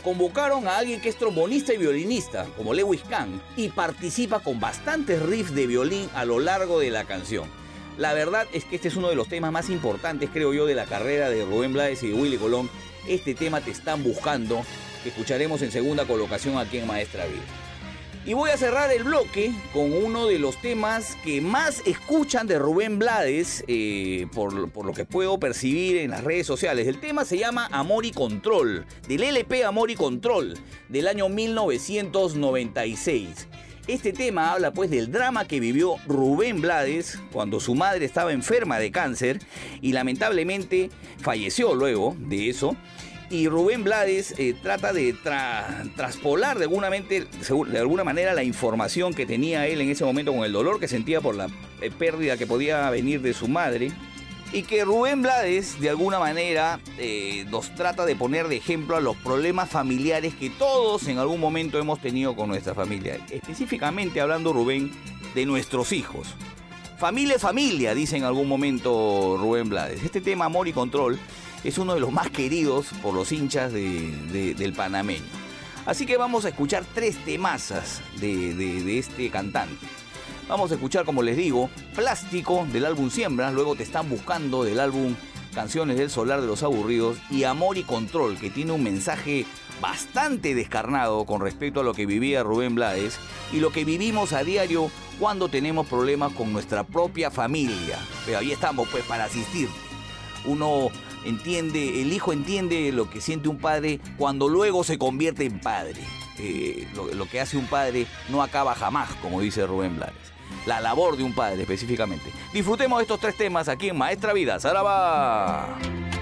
Convocaron a alguien que es trombonista y violinista, como Lewis Kahn, y participa con bastantes riffs de violín a lo largo de la canción. La verdad es que este es uno de los temas más importantes, creo yo, de la carrera de Rubén Blades y de Willy Colón. Este tema te están buscando, que escucharemos en segunda colocación aquí en Maestra Vida. Y voy a cerrar el bloque con uno de los temas que más escuchan de Rubén Blades, eh, por, por lo que puedo percibir en las redes sociales. El tema se llama Amor y Control, del LP Amor y Control, del año 1996. Este tema habla pues del drama que vivió Rubén Blades cuando su madre estaba enferma de cáncer y lamentablemente falleció luego de eso. Y Rubén Blades eh, trata de tra- traspolar de alguna, de alguna manera la información que tenía él en ese momento con el dolor que sentía por la eh, pérdida que podía venir de su madre. Y que Rubén Blades de alguna manera eh, nos trata de poner de ejemplo a los problemas familiares que todos en algún momento hemos tenido con nuestra familia. Específicamente hablando Rubén de nuestros hijos. Familia es familia, dice en algún momento Rubén Blades. Este tema Amor y Control es uno de los más queridos por los hinchas de- de- del panameño. Así que vamos a escuchar tres temazas de, de- este cantante. Vamos a escuchar, como les digo, Plástico del álbum Siembra, luego Te están buscando del álbum Canciones del Solar de los Aburridos y Amor y Control, que tiene un mensaje bastante descarnado con respecto a lo que vivía Rubén Blades y lo que vivimos a diario cuando tenemos problemas con nuestra propia familia. Pero ahí estamos pues para asistir. Uno entiende, el hijo entiende lo que siente un padre cuando luego se convierte en padre. Eh, lo, lo que hace un padre no acaba jamás, como dice Rubén Blades. La labor de un padre específicamente. Disfrutemos estos tres temas aquí en Maestra Vida. ¡Saraba! Ella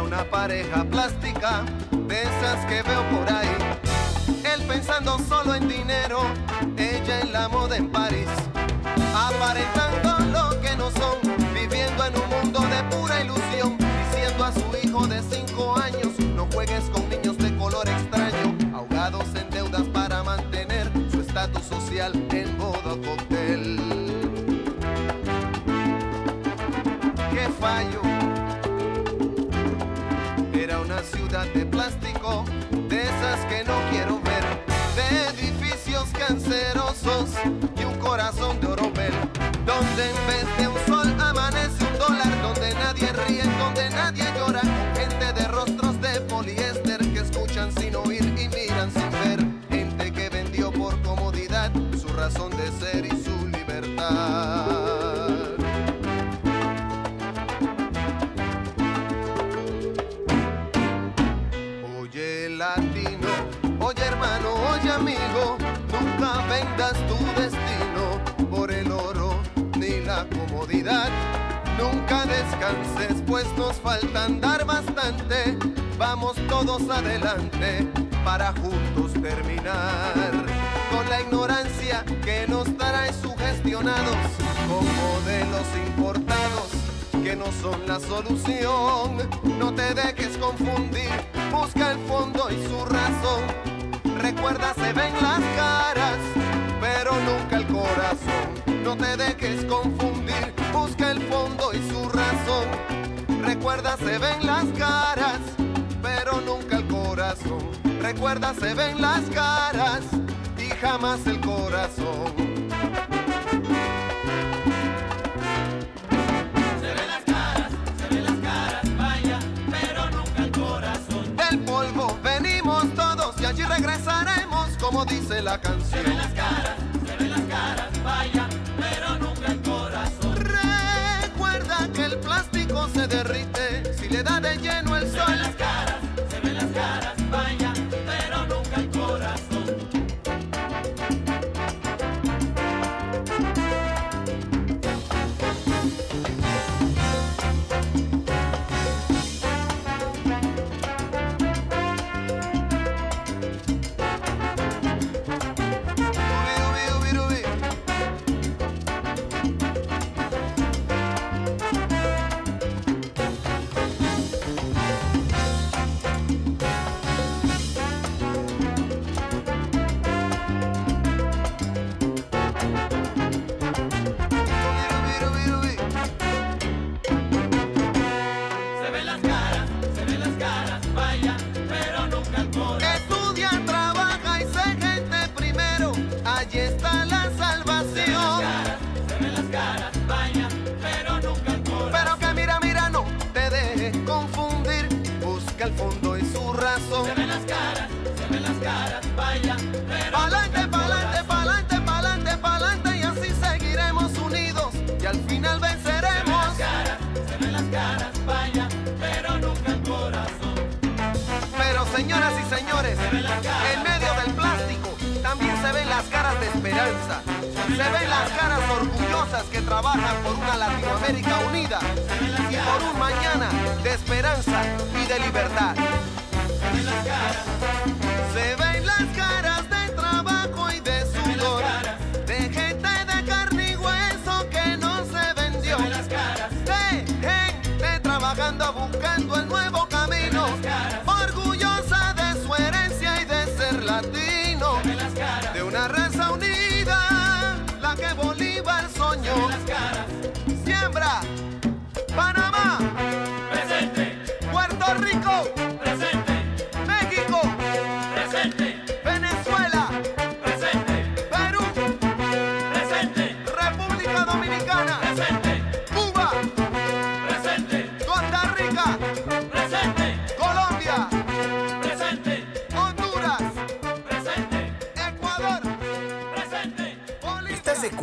Una pareja plástica, de esas que veo por ahí. Él pensando solo en dinero, ella en la moda en París. Aparentando lo que no son, viviendo en un mundo de pura ilusión. Diciendo a su hijo de cinco cancerosos y un corazón de oropel, donde en vez de un sol amanece un dólar, donde nadie ríe, donde nadie llora, gente de rostros de poliéster que escuchan sin oír y miran sin ver, gente que vendió por comodidad su razón de ser y su libertad. Vendas tu destino por el oro ni la comodidad. Nunca descanses, pues nos falta andar bastante. Vamos todos adelante, para juntos terminar con la ignorancia que nos trae sugestionados con modelos importados que no son la solución. No te dejes confundir, busca el fondo y su razón. Recuerda, se ven las caras, pero nunca el corazón. No te dejes confundir, busca el fondo y su razón. Recuerda, se ven las caras, pero nunca el corazón. Recuerda, se ven las caras y jamás el corazón. Del como dice la canción. Se ven las caras orgullosas que trabajan por una Latinoamérica unida y por un mañana de esperanza y de libertad. Se ven las caras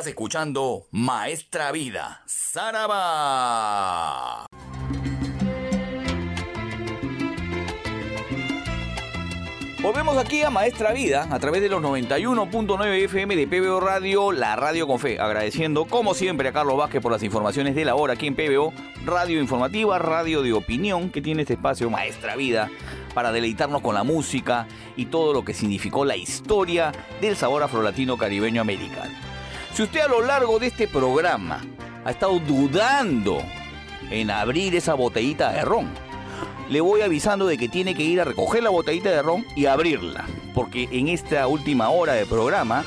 Estás escuchando Maestra Vida, Saraba. Volvemos aquí a Maestra Vida a través de los 91.9 FM de PBO Radio, la radio con fe. Agradeciendo, como siempre, a Carlos Vázquez por las informaciones de la hora aquí en PBO, radio informativa, radio de opinión, que tiene este espacio Maestra Vida para deleitarnos con la música y todo lo que significó la historia del sabor afrolatino caribeño americano. Si usted a lo largo de este programa ha estado dudando en abrir esa botellita de ron, le voy avisando de que tiene que ir a recoger la botellita de ron y abrirla. Porque en esta última hora de programa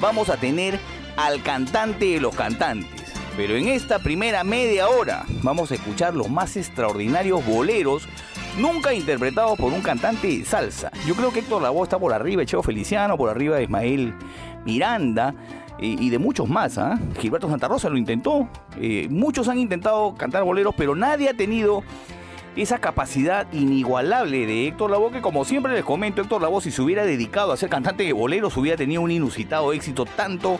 vamos a tener al cantante de los cantantes. Pero en esta primera media hora vamos a escuchar los más extraordinarios boleros nunca interpretados por un cantante de salsa. Yo creo que Héctor Lavoe está por arriba de Cheo Feliciano, por arriba de Ismael Miranda y, de muchos más. ¿ah? Gilberto Santa Rosa lo intentó. Eh, muchos han intentado cantar boleros, pero nadie ha tenido esa capacidad inigualable de Héctor Lavoe, que como siempre les comento, Héctor Lavoe si se hubiera dedicado a ser cantante de boleros hubiera tenido un inusitado éxito tanto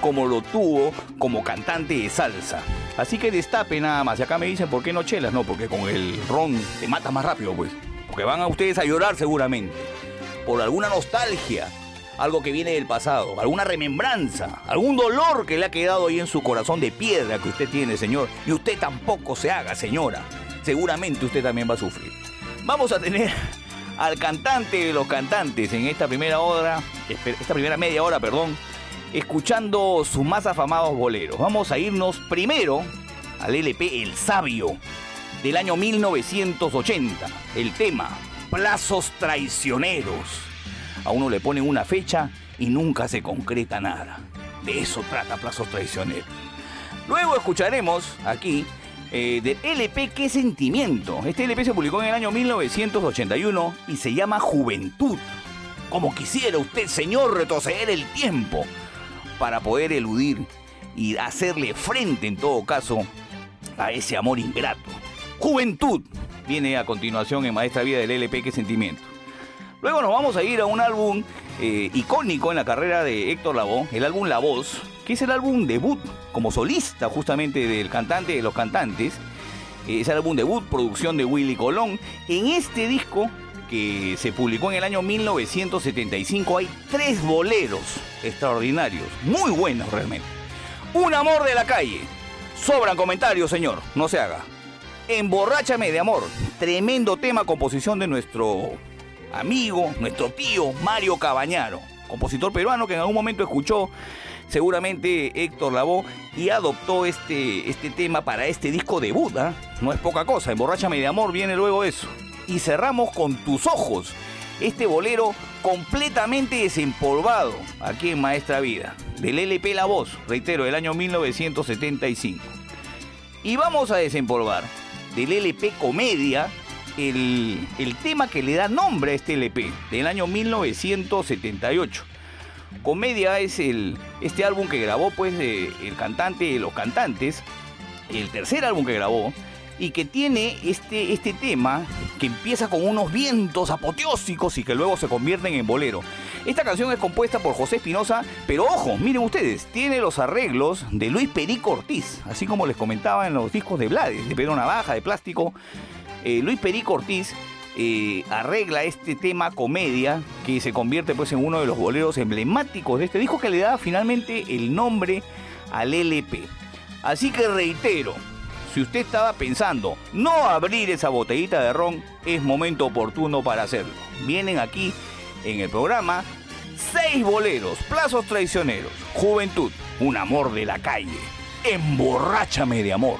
como lo tuvo como cantante de salsa. Así que destape nada más. Y acá me dicen, ¿por qué no chelas? No, porque con el ron te mata más rápido, pues. Porque van a ustedes a llorar seguramente. Por alguna nostalgia. Algo que viene del pasado. Alguna remembranza. Algún dolor que le ha quedado ahí en su corazón de piedra que usted tiene, señor. Y usted tampoco se haga, señora. Seguramente usted también va a sufrir. Vamos a tener [laughs] al cantante de los cantantes en esta primera hora, esta primera media hora, perdón, escuchando sus más afamados boleros. Vamos a irnos primero al LP El Sabio del año 1980. El tema, Plazos Traicioneros. A uno le ponen una fecha y nunca se concreta nada. De eso trata Plazos Traicioneros. Luego escucharemos aquí eh, del LP Qué Sentimiento. Este LP se publicó en el año 1981 y se llama Juventud. Como quisiera usted, señor, retroceder el tiempo para poder eludir y hacerle frente, en todo caso, a ese amor ingrato. Juventud viene a continuación en Maestra Vida del LP Qué Sentimiento. Luego nos vamos a ir a un álbum eh, icónico en la carrera de Héctor Lavoe, el álbum La Voz, que es el álbum debut como solista justamente del cantante de los cantantes. Eh, Es el álbum debut, producción de Willy Colón. En este disco, que se publicó en el año 1975, hay tres boleros extraordinarios, muy buenos realmente. Un amor de la calle. Sobran comentarios, señor, no se haga. Emborráchame de amor, tremendo tema, composición de nuestro amigo, nuestro tío Mario Cabañaro, compositor peruano que en algún momento escuchó seguramente Héctor Lavoe y adoptó este, este tema para este disco debut. ¿ah? No es poca cosa, Emborráchame de amor viene luego eso. Y cerramos con Tus ojos, este bolero completamente desempolvado aquí en Maestra Vida, del LP La Voz, reitero, del año 1975. Y vamos a desempolvar del LP Comedia el, el tema que le da nombre a este LP, del año 1978. Comedia es el, este álbum que grabó pues el cantante de los cantantes, el tercer álbum que grabó, y que tiene este, este tema que empieza con unos vientos apoteósicos y que luego se convierten en bolero. Esta canción es compuesta por José Espinosa, pero ojo, miren ustedes, tiene los arreglos de Luis Perico Ortiz, así como les comentaba en los discos de Blades, de Pedro Navaja, de Plástico. Eh, Luis Perico Ortiz eh, arregla este tema comedia que se convierte pues en uno de los boleros emblemáticos de este disco que le da finalmente el nombre al LP. Así que reitero, si usted estaba pensando no abrir esa botellita de ron, es momento oportuno para hacerlo. Vienen aquí en el programa seis boleros, plazos traicioneros, juventud, un amor de la calle, emborráchame de amor,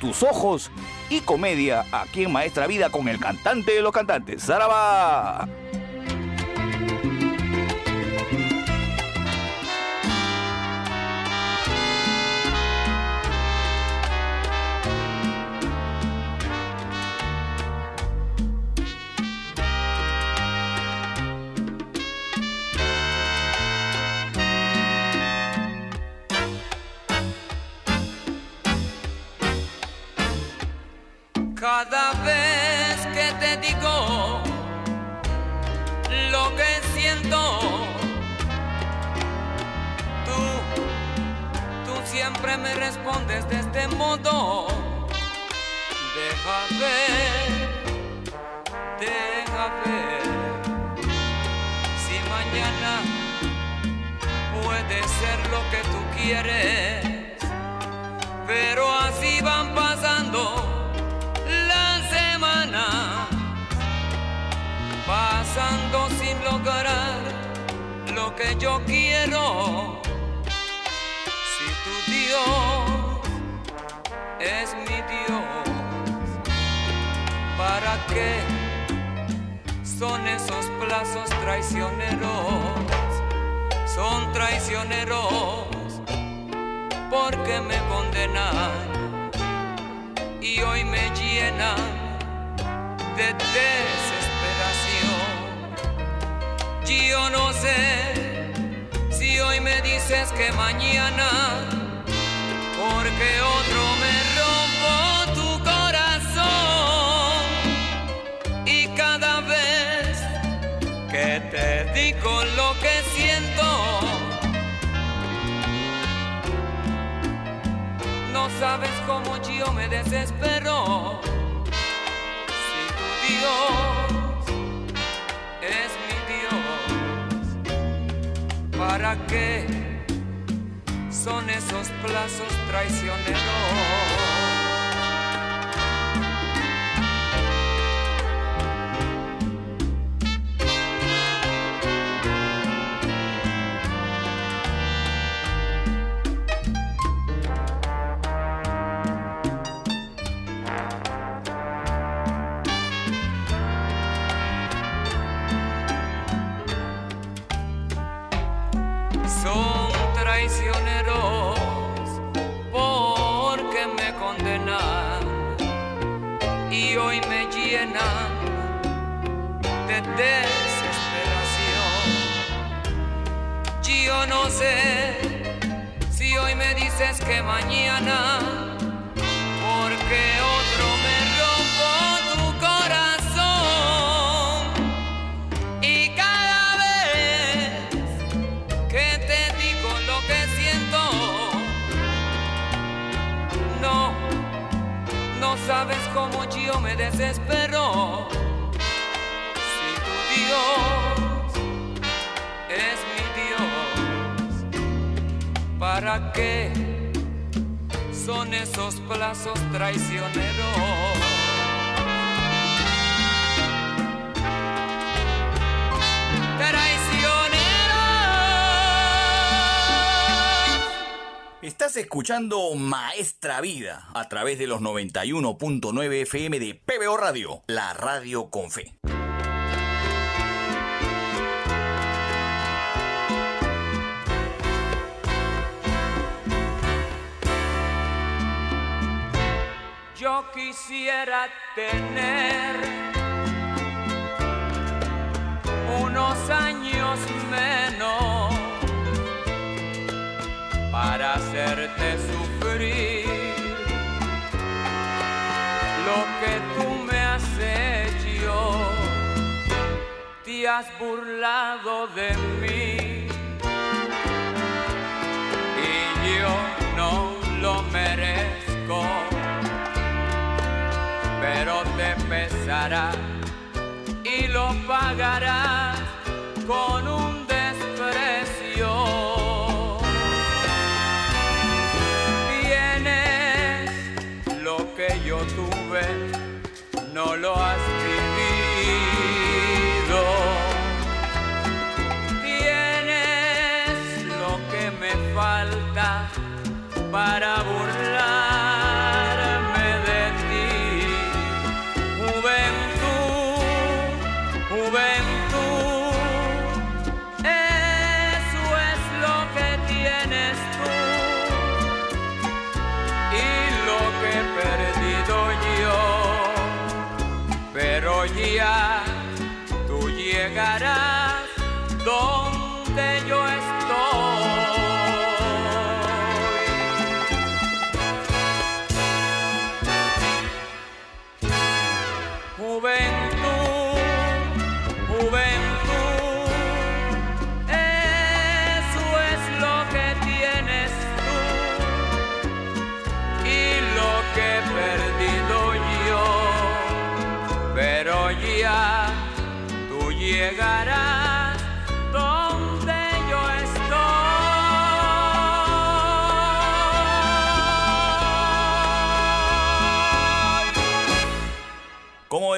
tus ojos y comedia aquí en Maestra Vida con el cantante de los cantantes, Zaraba. Cada vez que te digo lo que siento, tú siempre me respondes de este modo. Deja ver, deja ver. Si mañana puede ser lo que tú quieres. Pero así van pasando pasando sin lograr lo que yo quiero. Si tu Dios es mi Dios, ¿para qué son esos plazos traicioneros? Son traicioneros porque me condenan y hoy me llenan de desesperación. Yo no sé si hoy me dices que mañana, porque otro me rompo tu corazón y cada vez que te digo lo que siento. No sabes cómo yo me desespero. Dios es mi Dios, ¿para qué son esos plazos traicioneros? Desesperación. Yo no sé si hoy me dices que mañana, porque otro me rompo tu corazón y cada vez que te digo lo que siento. No, no sabes cómo yo me desespero. Dios es mi Dios, ¿para qué son esos plazos? Traicioneros. Estás escuchando Maestra Vida a través de los 91.9 FM de PBO Radio, la radio con fe. Quisiera tener unos años menos para hacerte sufrir lo que tú me has hecho. Te has burlado de mí y yo no lo merezco pesará y lo pagarás con un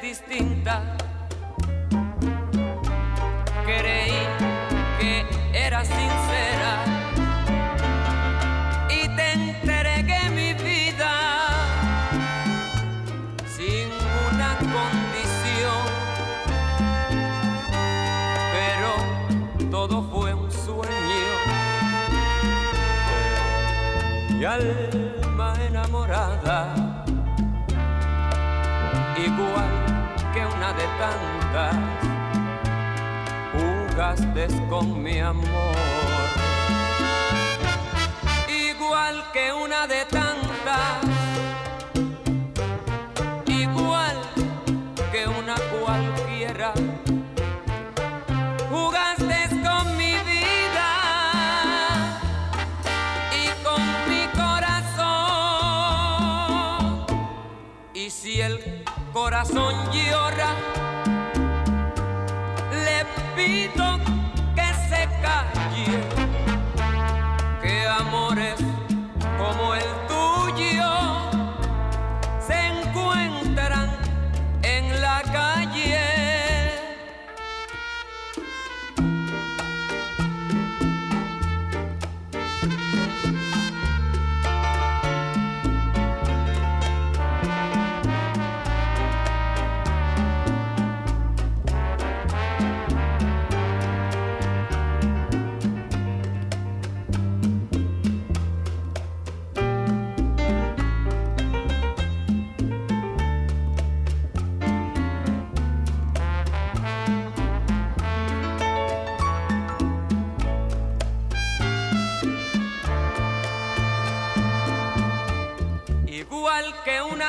Distinta. Creí que eras sincera. Y te entregué mi vida sin una condición. Pero todo fue un sueño. Mi alma enamorada igual que una de tantas, jugaste con mi amor. Igual que una de tantas, igual que una cualquiera, corazón llora, le pido que se calle,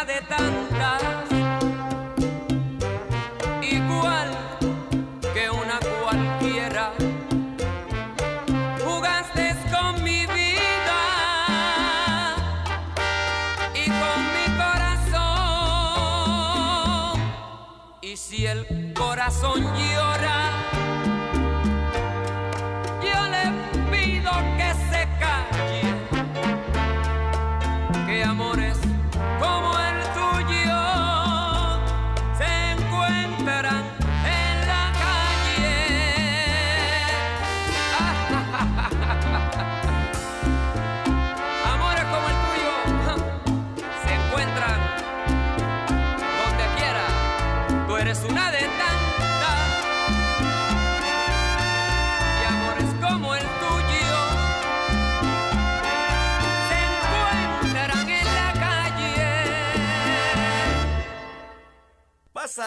de tantas, igual que una cualquiera. Jugaste con mi vida y con mi corazón. Y si el corazón llora,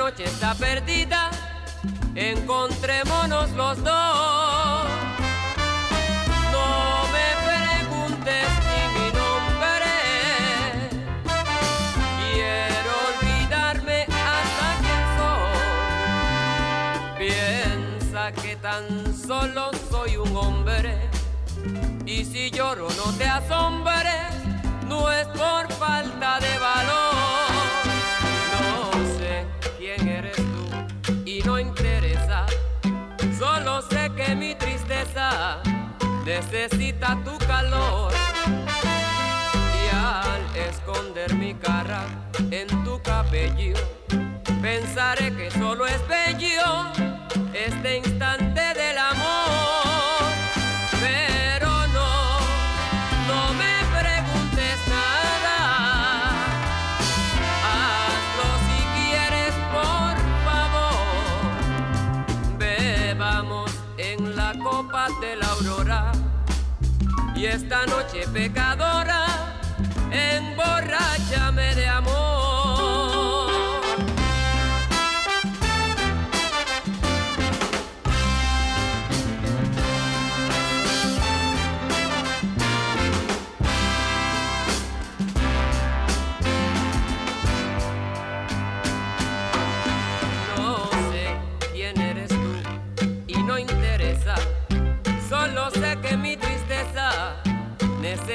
Noche está perdida, encontrémonos los dos. No me preguntes ni mi nombre. Quiero olvidarme hasta quién soy. Piensa que tan solo soy un hombre. Y si lloro no te asombres, no es por falta de valor. necesita tu calor. Y al esconder mi cara en tu cabello, pensaré que solo es bello este instante y esta noche pecadora emborracha.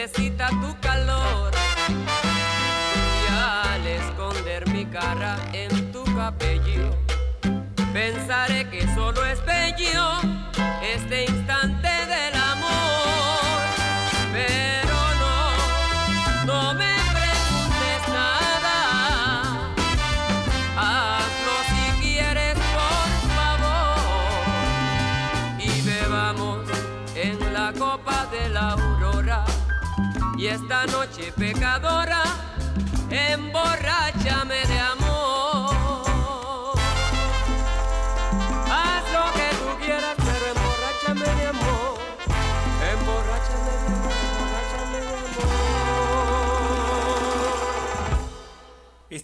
necesita tu calor. Y al esconder mi cara en tu cabello, pensaré que solo es bello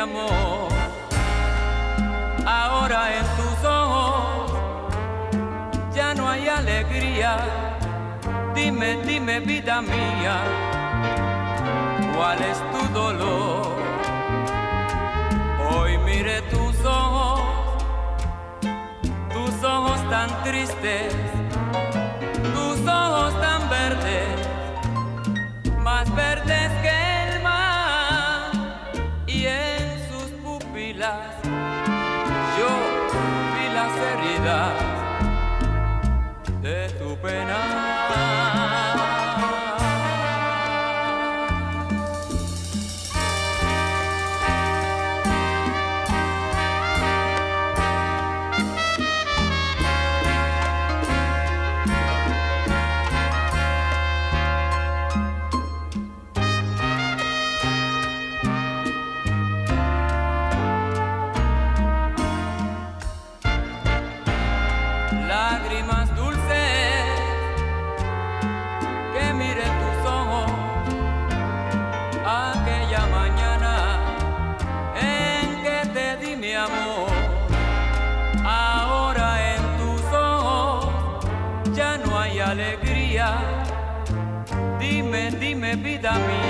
amor. Ahora en tus ojos ya no hay alegría. Dime, dime vida mía, ¿cuál es tu dolor? Hoy mire tus ojos, tus ojos tan tristes, tus ojos tan verdes, más verdes vida me.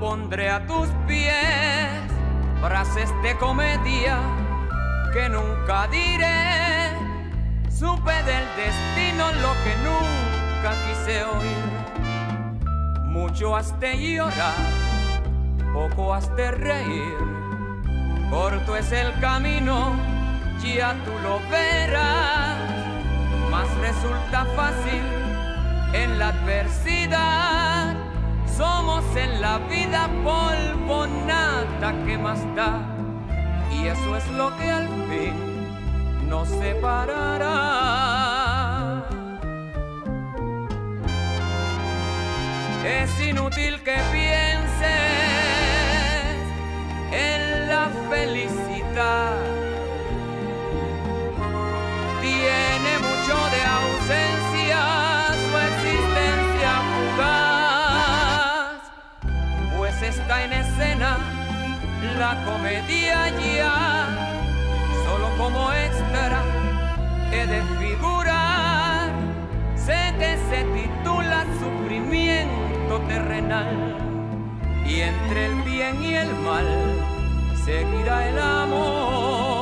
Pondré a tus pies. Frases de comedia que nunca diré. Supe del destino lo que nunca quise oír. Mucho has de llorar, poco has de reír. Corto es el camino, ya tú lo verás. Más resulta fácil en la adversidad. Somos en la vida polvo, nada que más da. Y eso es lo que al fin nos separará. Es inútil que pienses en la felicidad. Tiene mucho de ausencia la comedia ya, solo como extra he de figurar, sé que se titula Sufrimiento terrenal, y entre el bien y el mal seguirá el amor.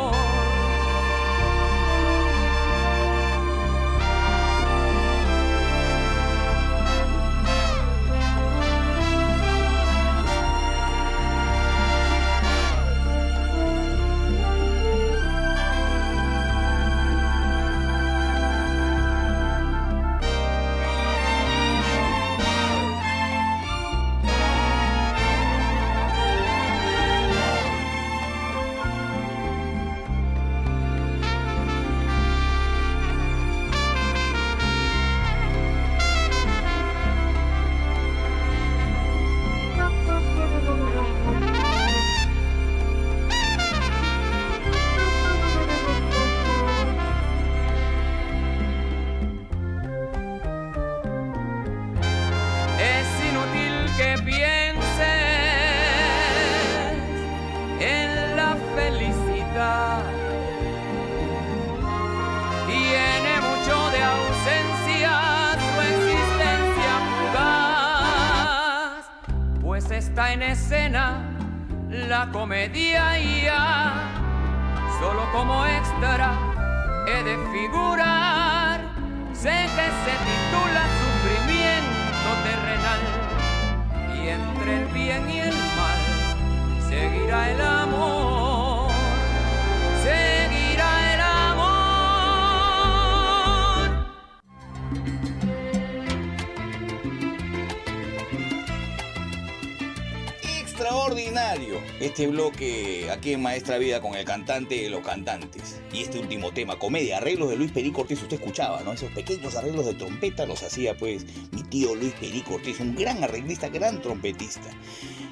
Maestra Vida con el cantante de los cantantes. Y este último tema, comedia, arreglos de Luis Perico Ortiz, usted escuchaba, ¿no? Esos pequeños arreglos de trompeta los hacía pues mi tío Luis Perico Ortiz, un gran arreglista, gran trompetista.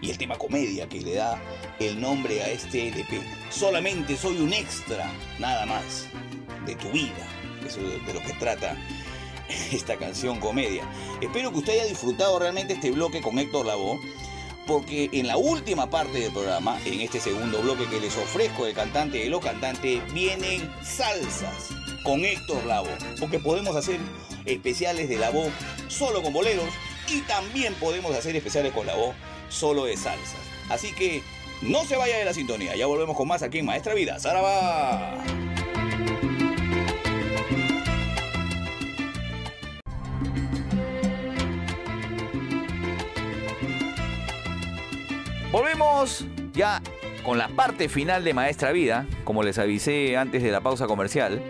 Y el tema comedia que le da el nombre a este LP. Solamente soy un extra, nada más, de tu vida. Eso es de lo que trata [laughs] esta canción comedia. Espero que usted haya disfrutado realmente este bloque con Héctor Lavoe, porque en la última parte del programa, en este segundo bloque que les ofrezco del cantante de los cantantes, vienen salsas con Héctor Lavoe, porque podemos hacer especiales de Lavoe solo con boleros y también podemos hacer especiales con Lavoe solo de salsas. Así que no se vaya de la sintonía, ya volvemos con más aquí en Maestra Vida. ¡Saraba! Volvemos ya con la parte final de Maestra Vida, como les avisé antes de la pausa comercial,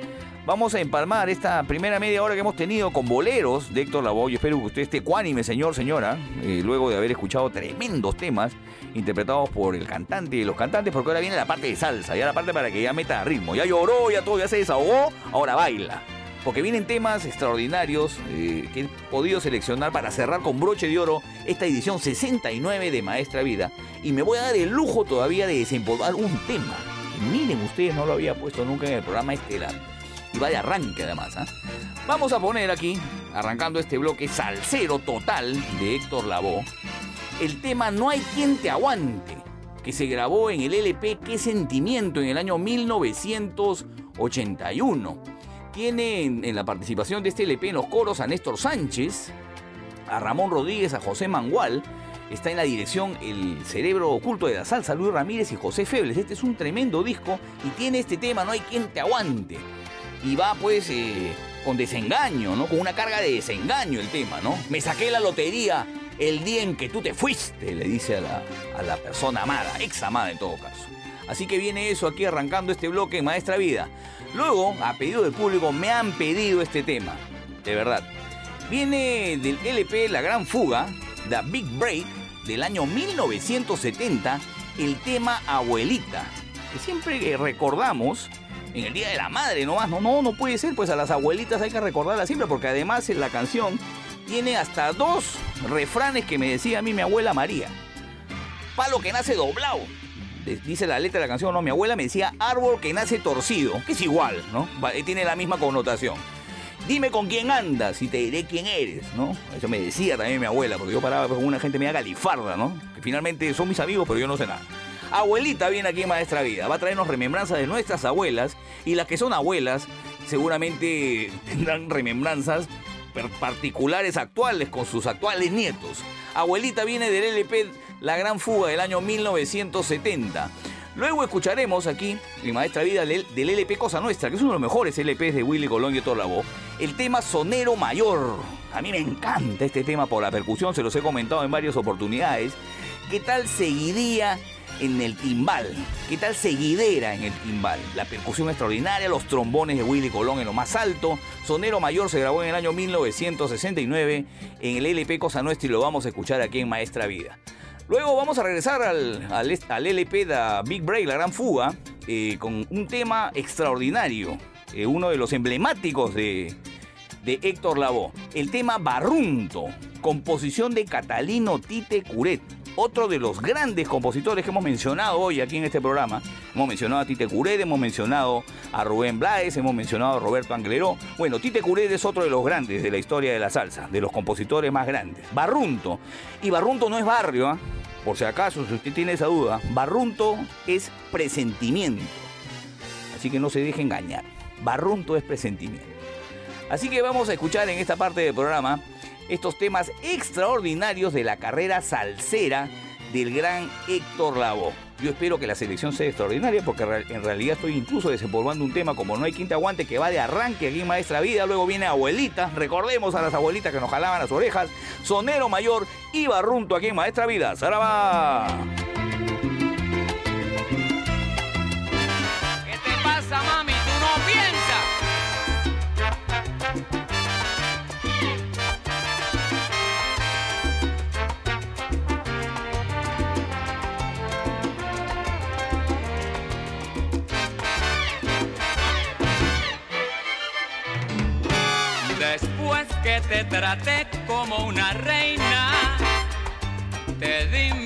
Vamos a empalmar esta primera media hora que hemos tenido con boleros de Héctor Lavoe. Espero que usted esté cuánime, señor, señora, eh, luego de haber escuchado tremendos temas interpretados por el cantante y los cantantes, porque ahora viene la parte de salsa, ya la parte para que ya meta ritmo. Ya lloró, ya todo, ya se desahogó, ahora baila. Porque vienen temas extraordinarios eh, que he podido seleccionar para cerrar con broche de oro esta edición 69 de Maestra Vida. Y me voy a dar el lujo todavía de desempolvar un tema. Miren ustedes, no lo había puesto nunca en el programa estelar y va de arranque además. ¿ah? Vamos a poner aquí, arrancando este bloque salsero total de Héctor Lavoe, el tema No hay quien te aguante, que se grabó en el LP Qué sentimiento en el año 1981. Tiene en, la participación de este LP en los coros a Néstor Sánchez, a Ramón Rodríguez, a José Mangual. Está en la dirección El Cerebro Oculto de la Salsa, Luis Ramírez y José Febles. Este es un tremendo disco y tiene este tema, No hay quien te aguante y va pues eh, con desengaño, ¿no? Con una carga de desengaño el tema, ¿no? Me saqué la lotería el día en que tú te fuiste, le dice a la, a la persona amada, ex amada en todo caso. Así que viene eso aquí arrancando este bloque en Maestra Vida. Luego, a pedido del público, me han pedido este tema, de verdad. Viene del LP La Gran Fuga, The Big Break, del año 1970, el tema Abuelita, que siempre recordamos en el Día de la Madre nomás. No, no, no puede ser, pues a las abuelitas hay que recordarlas siempre, porque además en la canción tiene hasta dos refranes que me decía a mí mi abuela María. Palo que nace doblado. Dice la letra de la canción, no, mi abuela me decía árbol que nace torcido, que es igual, ¿no? Tiene la misma connotación. Dime con quién andas y te diré quién eres, ¿no? Eso me decía también mi abuela, porque yo paraba con una gente media galifarda, ¿no? Que finalmente son mis amigos, pero yo no sé nada. Abuelita viene aquí en Maestra Vida, va a traernos remembranzas de nuestras abuelas y las que son abuelas seguramente [laughs] tendrán remembranzas particulares actuales con sus actuales nietos. Abuelita viene del LP La Gran Fuga del año 1970. Luego escucharemos aquí, en Maestra Vida, del LP Cosa Nuestra, que es uno de los mejores LPs de Willy Colón y Lavoe, el tema Sonero Mayor. A mí me encanta este tema por la percusión, se los he comentado en varias oportunidades. ¿Qué tal seguiría en el timbal? ¿Qué tal seguidera en el timbal? La percusión extraordinaria, los trombones de Willy Colón en lo más alto. Sonero Mayor se grabó en el año 1969 en el LP Cosa Nuestra y lo vamos a escuchar aquí en Maestra Vida. Luego vamos a regresar al, al, LP de Big Break, La Gran Fuga, eh, con un tema extraordinario, eh, uno de los emblemáticos de, de Héctor Lavoe. El tema Barrunto, composición de Catalino Tite Curet, otro de los grandes compositores que hemos mencionado hoy aquí en este programa. Hemos mencionado a Tite Curet, hemos mencionado a Rubén Blades, hemos mencionado a Roberto Angleró. Bueno, Tite Curet es otro de los grandes de la historia de la salsa, de los compositores más grandes. Barrunto. Y Barrunto no es barrio, ¿ah? por si acaso, si usted tiene esa duda. Barrunto es presentimiento. Así que no se deje engañar. Barrunto es presentimiento. Así que vamos a escuchar en esta parte del programa estos temas extraordinarios de la carrera salsera del gran Héctor Lavoe. Yo espero que la selección sea extraordinaria porque en realidad estoy incluso desempolvando un tema como No hay quien te aguante que va de arranque aquí en Maestra Vida. Luego viene Abuelita, recordemos a las abuelitas que nos jalaban las orejas. Sonero Mayor y Barrunto aquí en Maestra Vida. ¡Saraba! Que te traté como una reina, te di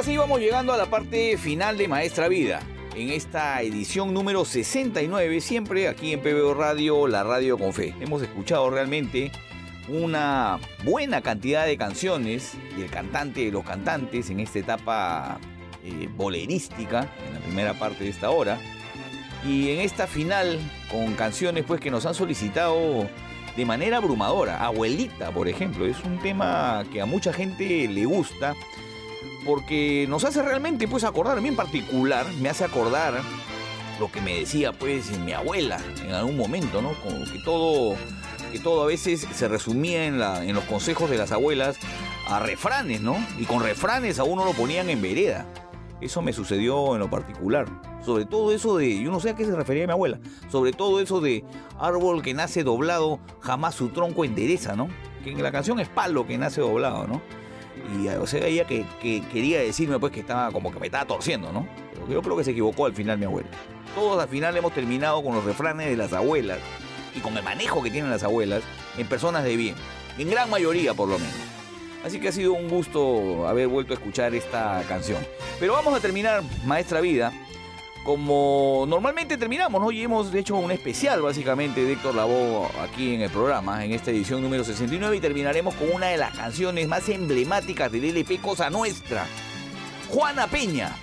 Ahora sí vamos llegando a la parte final de Maestra Vida. En esta edición número 69, siempre aquí en PBO Radio, la radio con fe. Hemos escuchado realmente una buena cantidad de canciones del cantante de los cantantes en esta etapa eh, bolerística, en la primera parte de esta hora. Y en esta final, con canciones pues que nos han solicitado de manera abrumadora. Abuelita, por ejemplo, es un tema que a mucha gente le gusta porque nos hace realmente pues acordar, a mí en particular me hace acordar lo que me decía pues mi abuela en algún momento, ¿no? Como que todo, que todo a veces se resumía en, en los consejos de las abuelas a refranes, ¿no? Y con refranes a uno lo ponían en vereda. Eso me sucedió en lo particular. Sobre todo eso de, yo no sé a qué se refería mi abuela, sobre todo eso de árbol que nace doblado, jamás su tronco endereza, ¿no? Que en la canción es palo que nace doblado, ¿no? Y o sea, ella que, que quería decirme pues que estaba como que me estaba torciendo, ¿no? Pero yo creo que se equivocó al final mi abuela. Todos al final hemos terminado con los refranes de las abuelas y con el manejo que tienen las abuelas en personas de bien. En gran mayoría por lo menos. Así que ha sido un gusto haber vuelto a escuchar esta canción. Pero vamos a terminar, Maestra Vida, como normalmente terminamos, ¿no? Y hemos hecho un especial básicamente de Héctor Lavoe aquí en el programa, en esta edición número 69, y terminaremos con una de las canciones más emblemáticas del LP Cosa Nuestra, Juana Peña.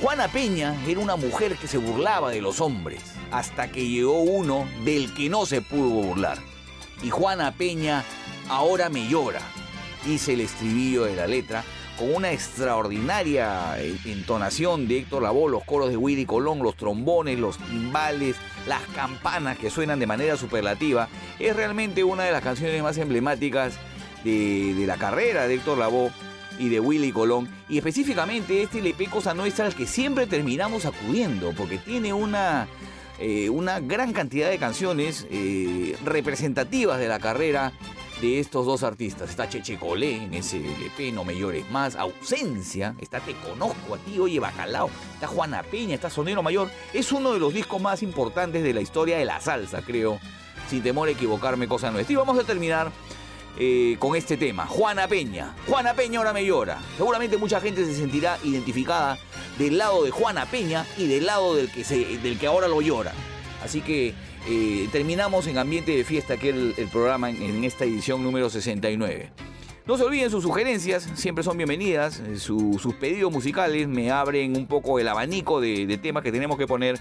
Juana Peña era una mujer que se burlaba de los hombres, hasta que llegó uno del que no se pudo burlar. Y Juana Peña ahora me llora, dice el estribillo de la letra, con una extraordinaria eh, entonación de Héctor Lavoe, los coros de Willy Colón, los trombones, los timbales, las campanas que suenan de manera superlativa. Es realmente una de las canciones más emblemáticas de, la carrera de Héctor Lavoe y de Willy Colón. Y específicamente este LP Cosa Nuestra al que siempre terminamos acudiendo, porque tiene una, eh, gran cantidad de canciones eh, representativas de la carrera de estos dos artistas. Está Cheche Colé en ese LP, No me llores más, Ausencia, está Te conozco a ti, oye Bacalao, está Juana Peña, está Sonero Mayor. Es uno de los discos más importantes de la historia de la salsa, creo. Sin temor a equivocarme, cosa nuestra. Y vamos a terminar eh, con este tema, Juana Peña. Juana Peña ahora me llora. Seguramente mucha gente se sentirá identificada del lado de Juana Peña y del lado del que, del que ahora lo llora. Así que eh, terminamos en ambiente de fiesta que el, programa en, esta edición número 69. No se olviden sus sugerencias, siempre son bienvenidas. eh, su- sus pedidos musicales me abren un poco el abanico de, de temas que tenemos que poner.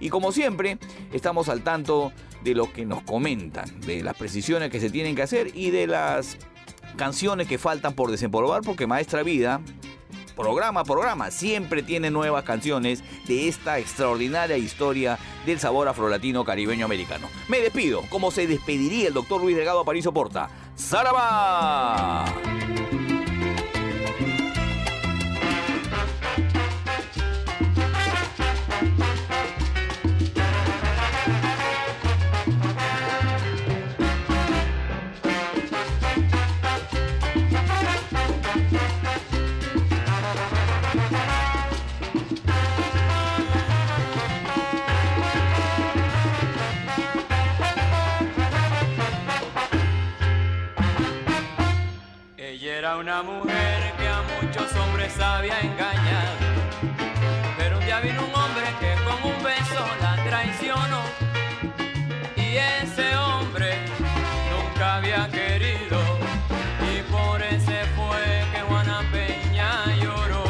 Y como siempre, estamos al tanto de lo que nos comentan, de las precisiones que se tienen que hacer y de las canciones que faltan por desempolvar, porque Maestra Vida programa programa siempre tiene nuevas canciones de esta extraordinaria historia del sabor afrolatino caribeño americano. Me despido, como se despediría el doctor Luis Delgado Aparicio Porta. ¡Zaraba! Era una mujer que a muchos hombres había engañado. Pero un día vino un hombre que con un beso la traicionó. Y ese hombre nunca había querido. Y por ese fue que Juana Peña lloró.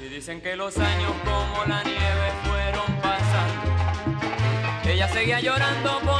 Y dicen que los años como la nieve fueron pasando. Ella seguía llorando por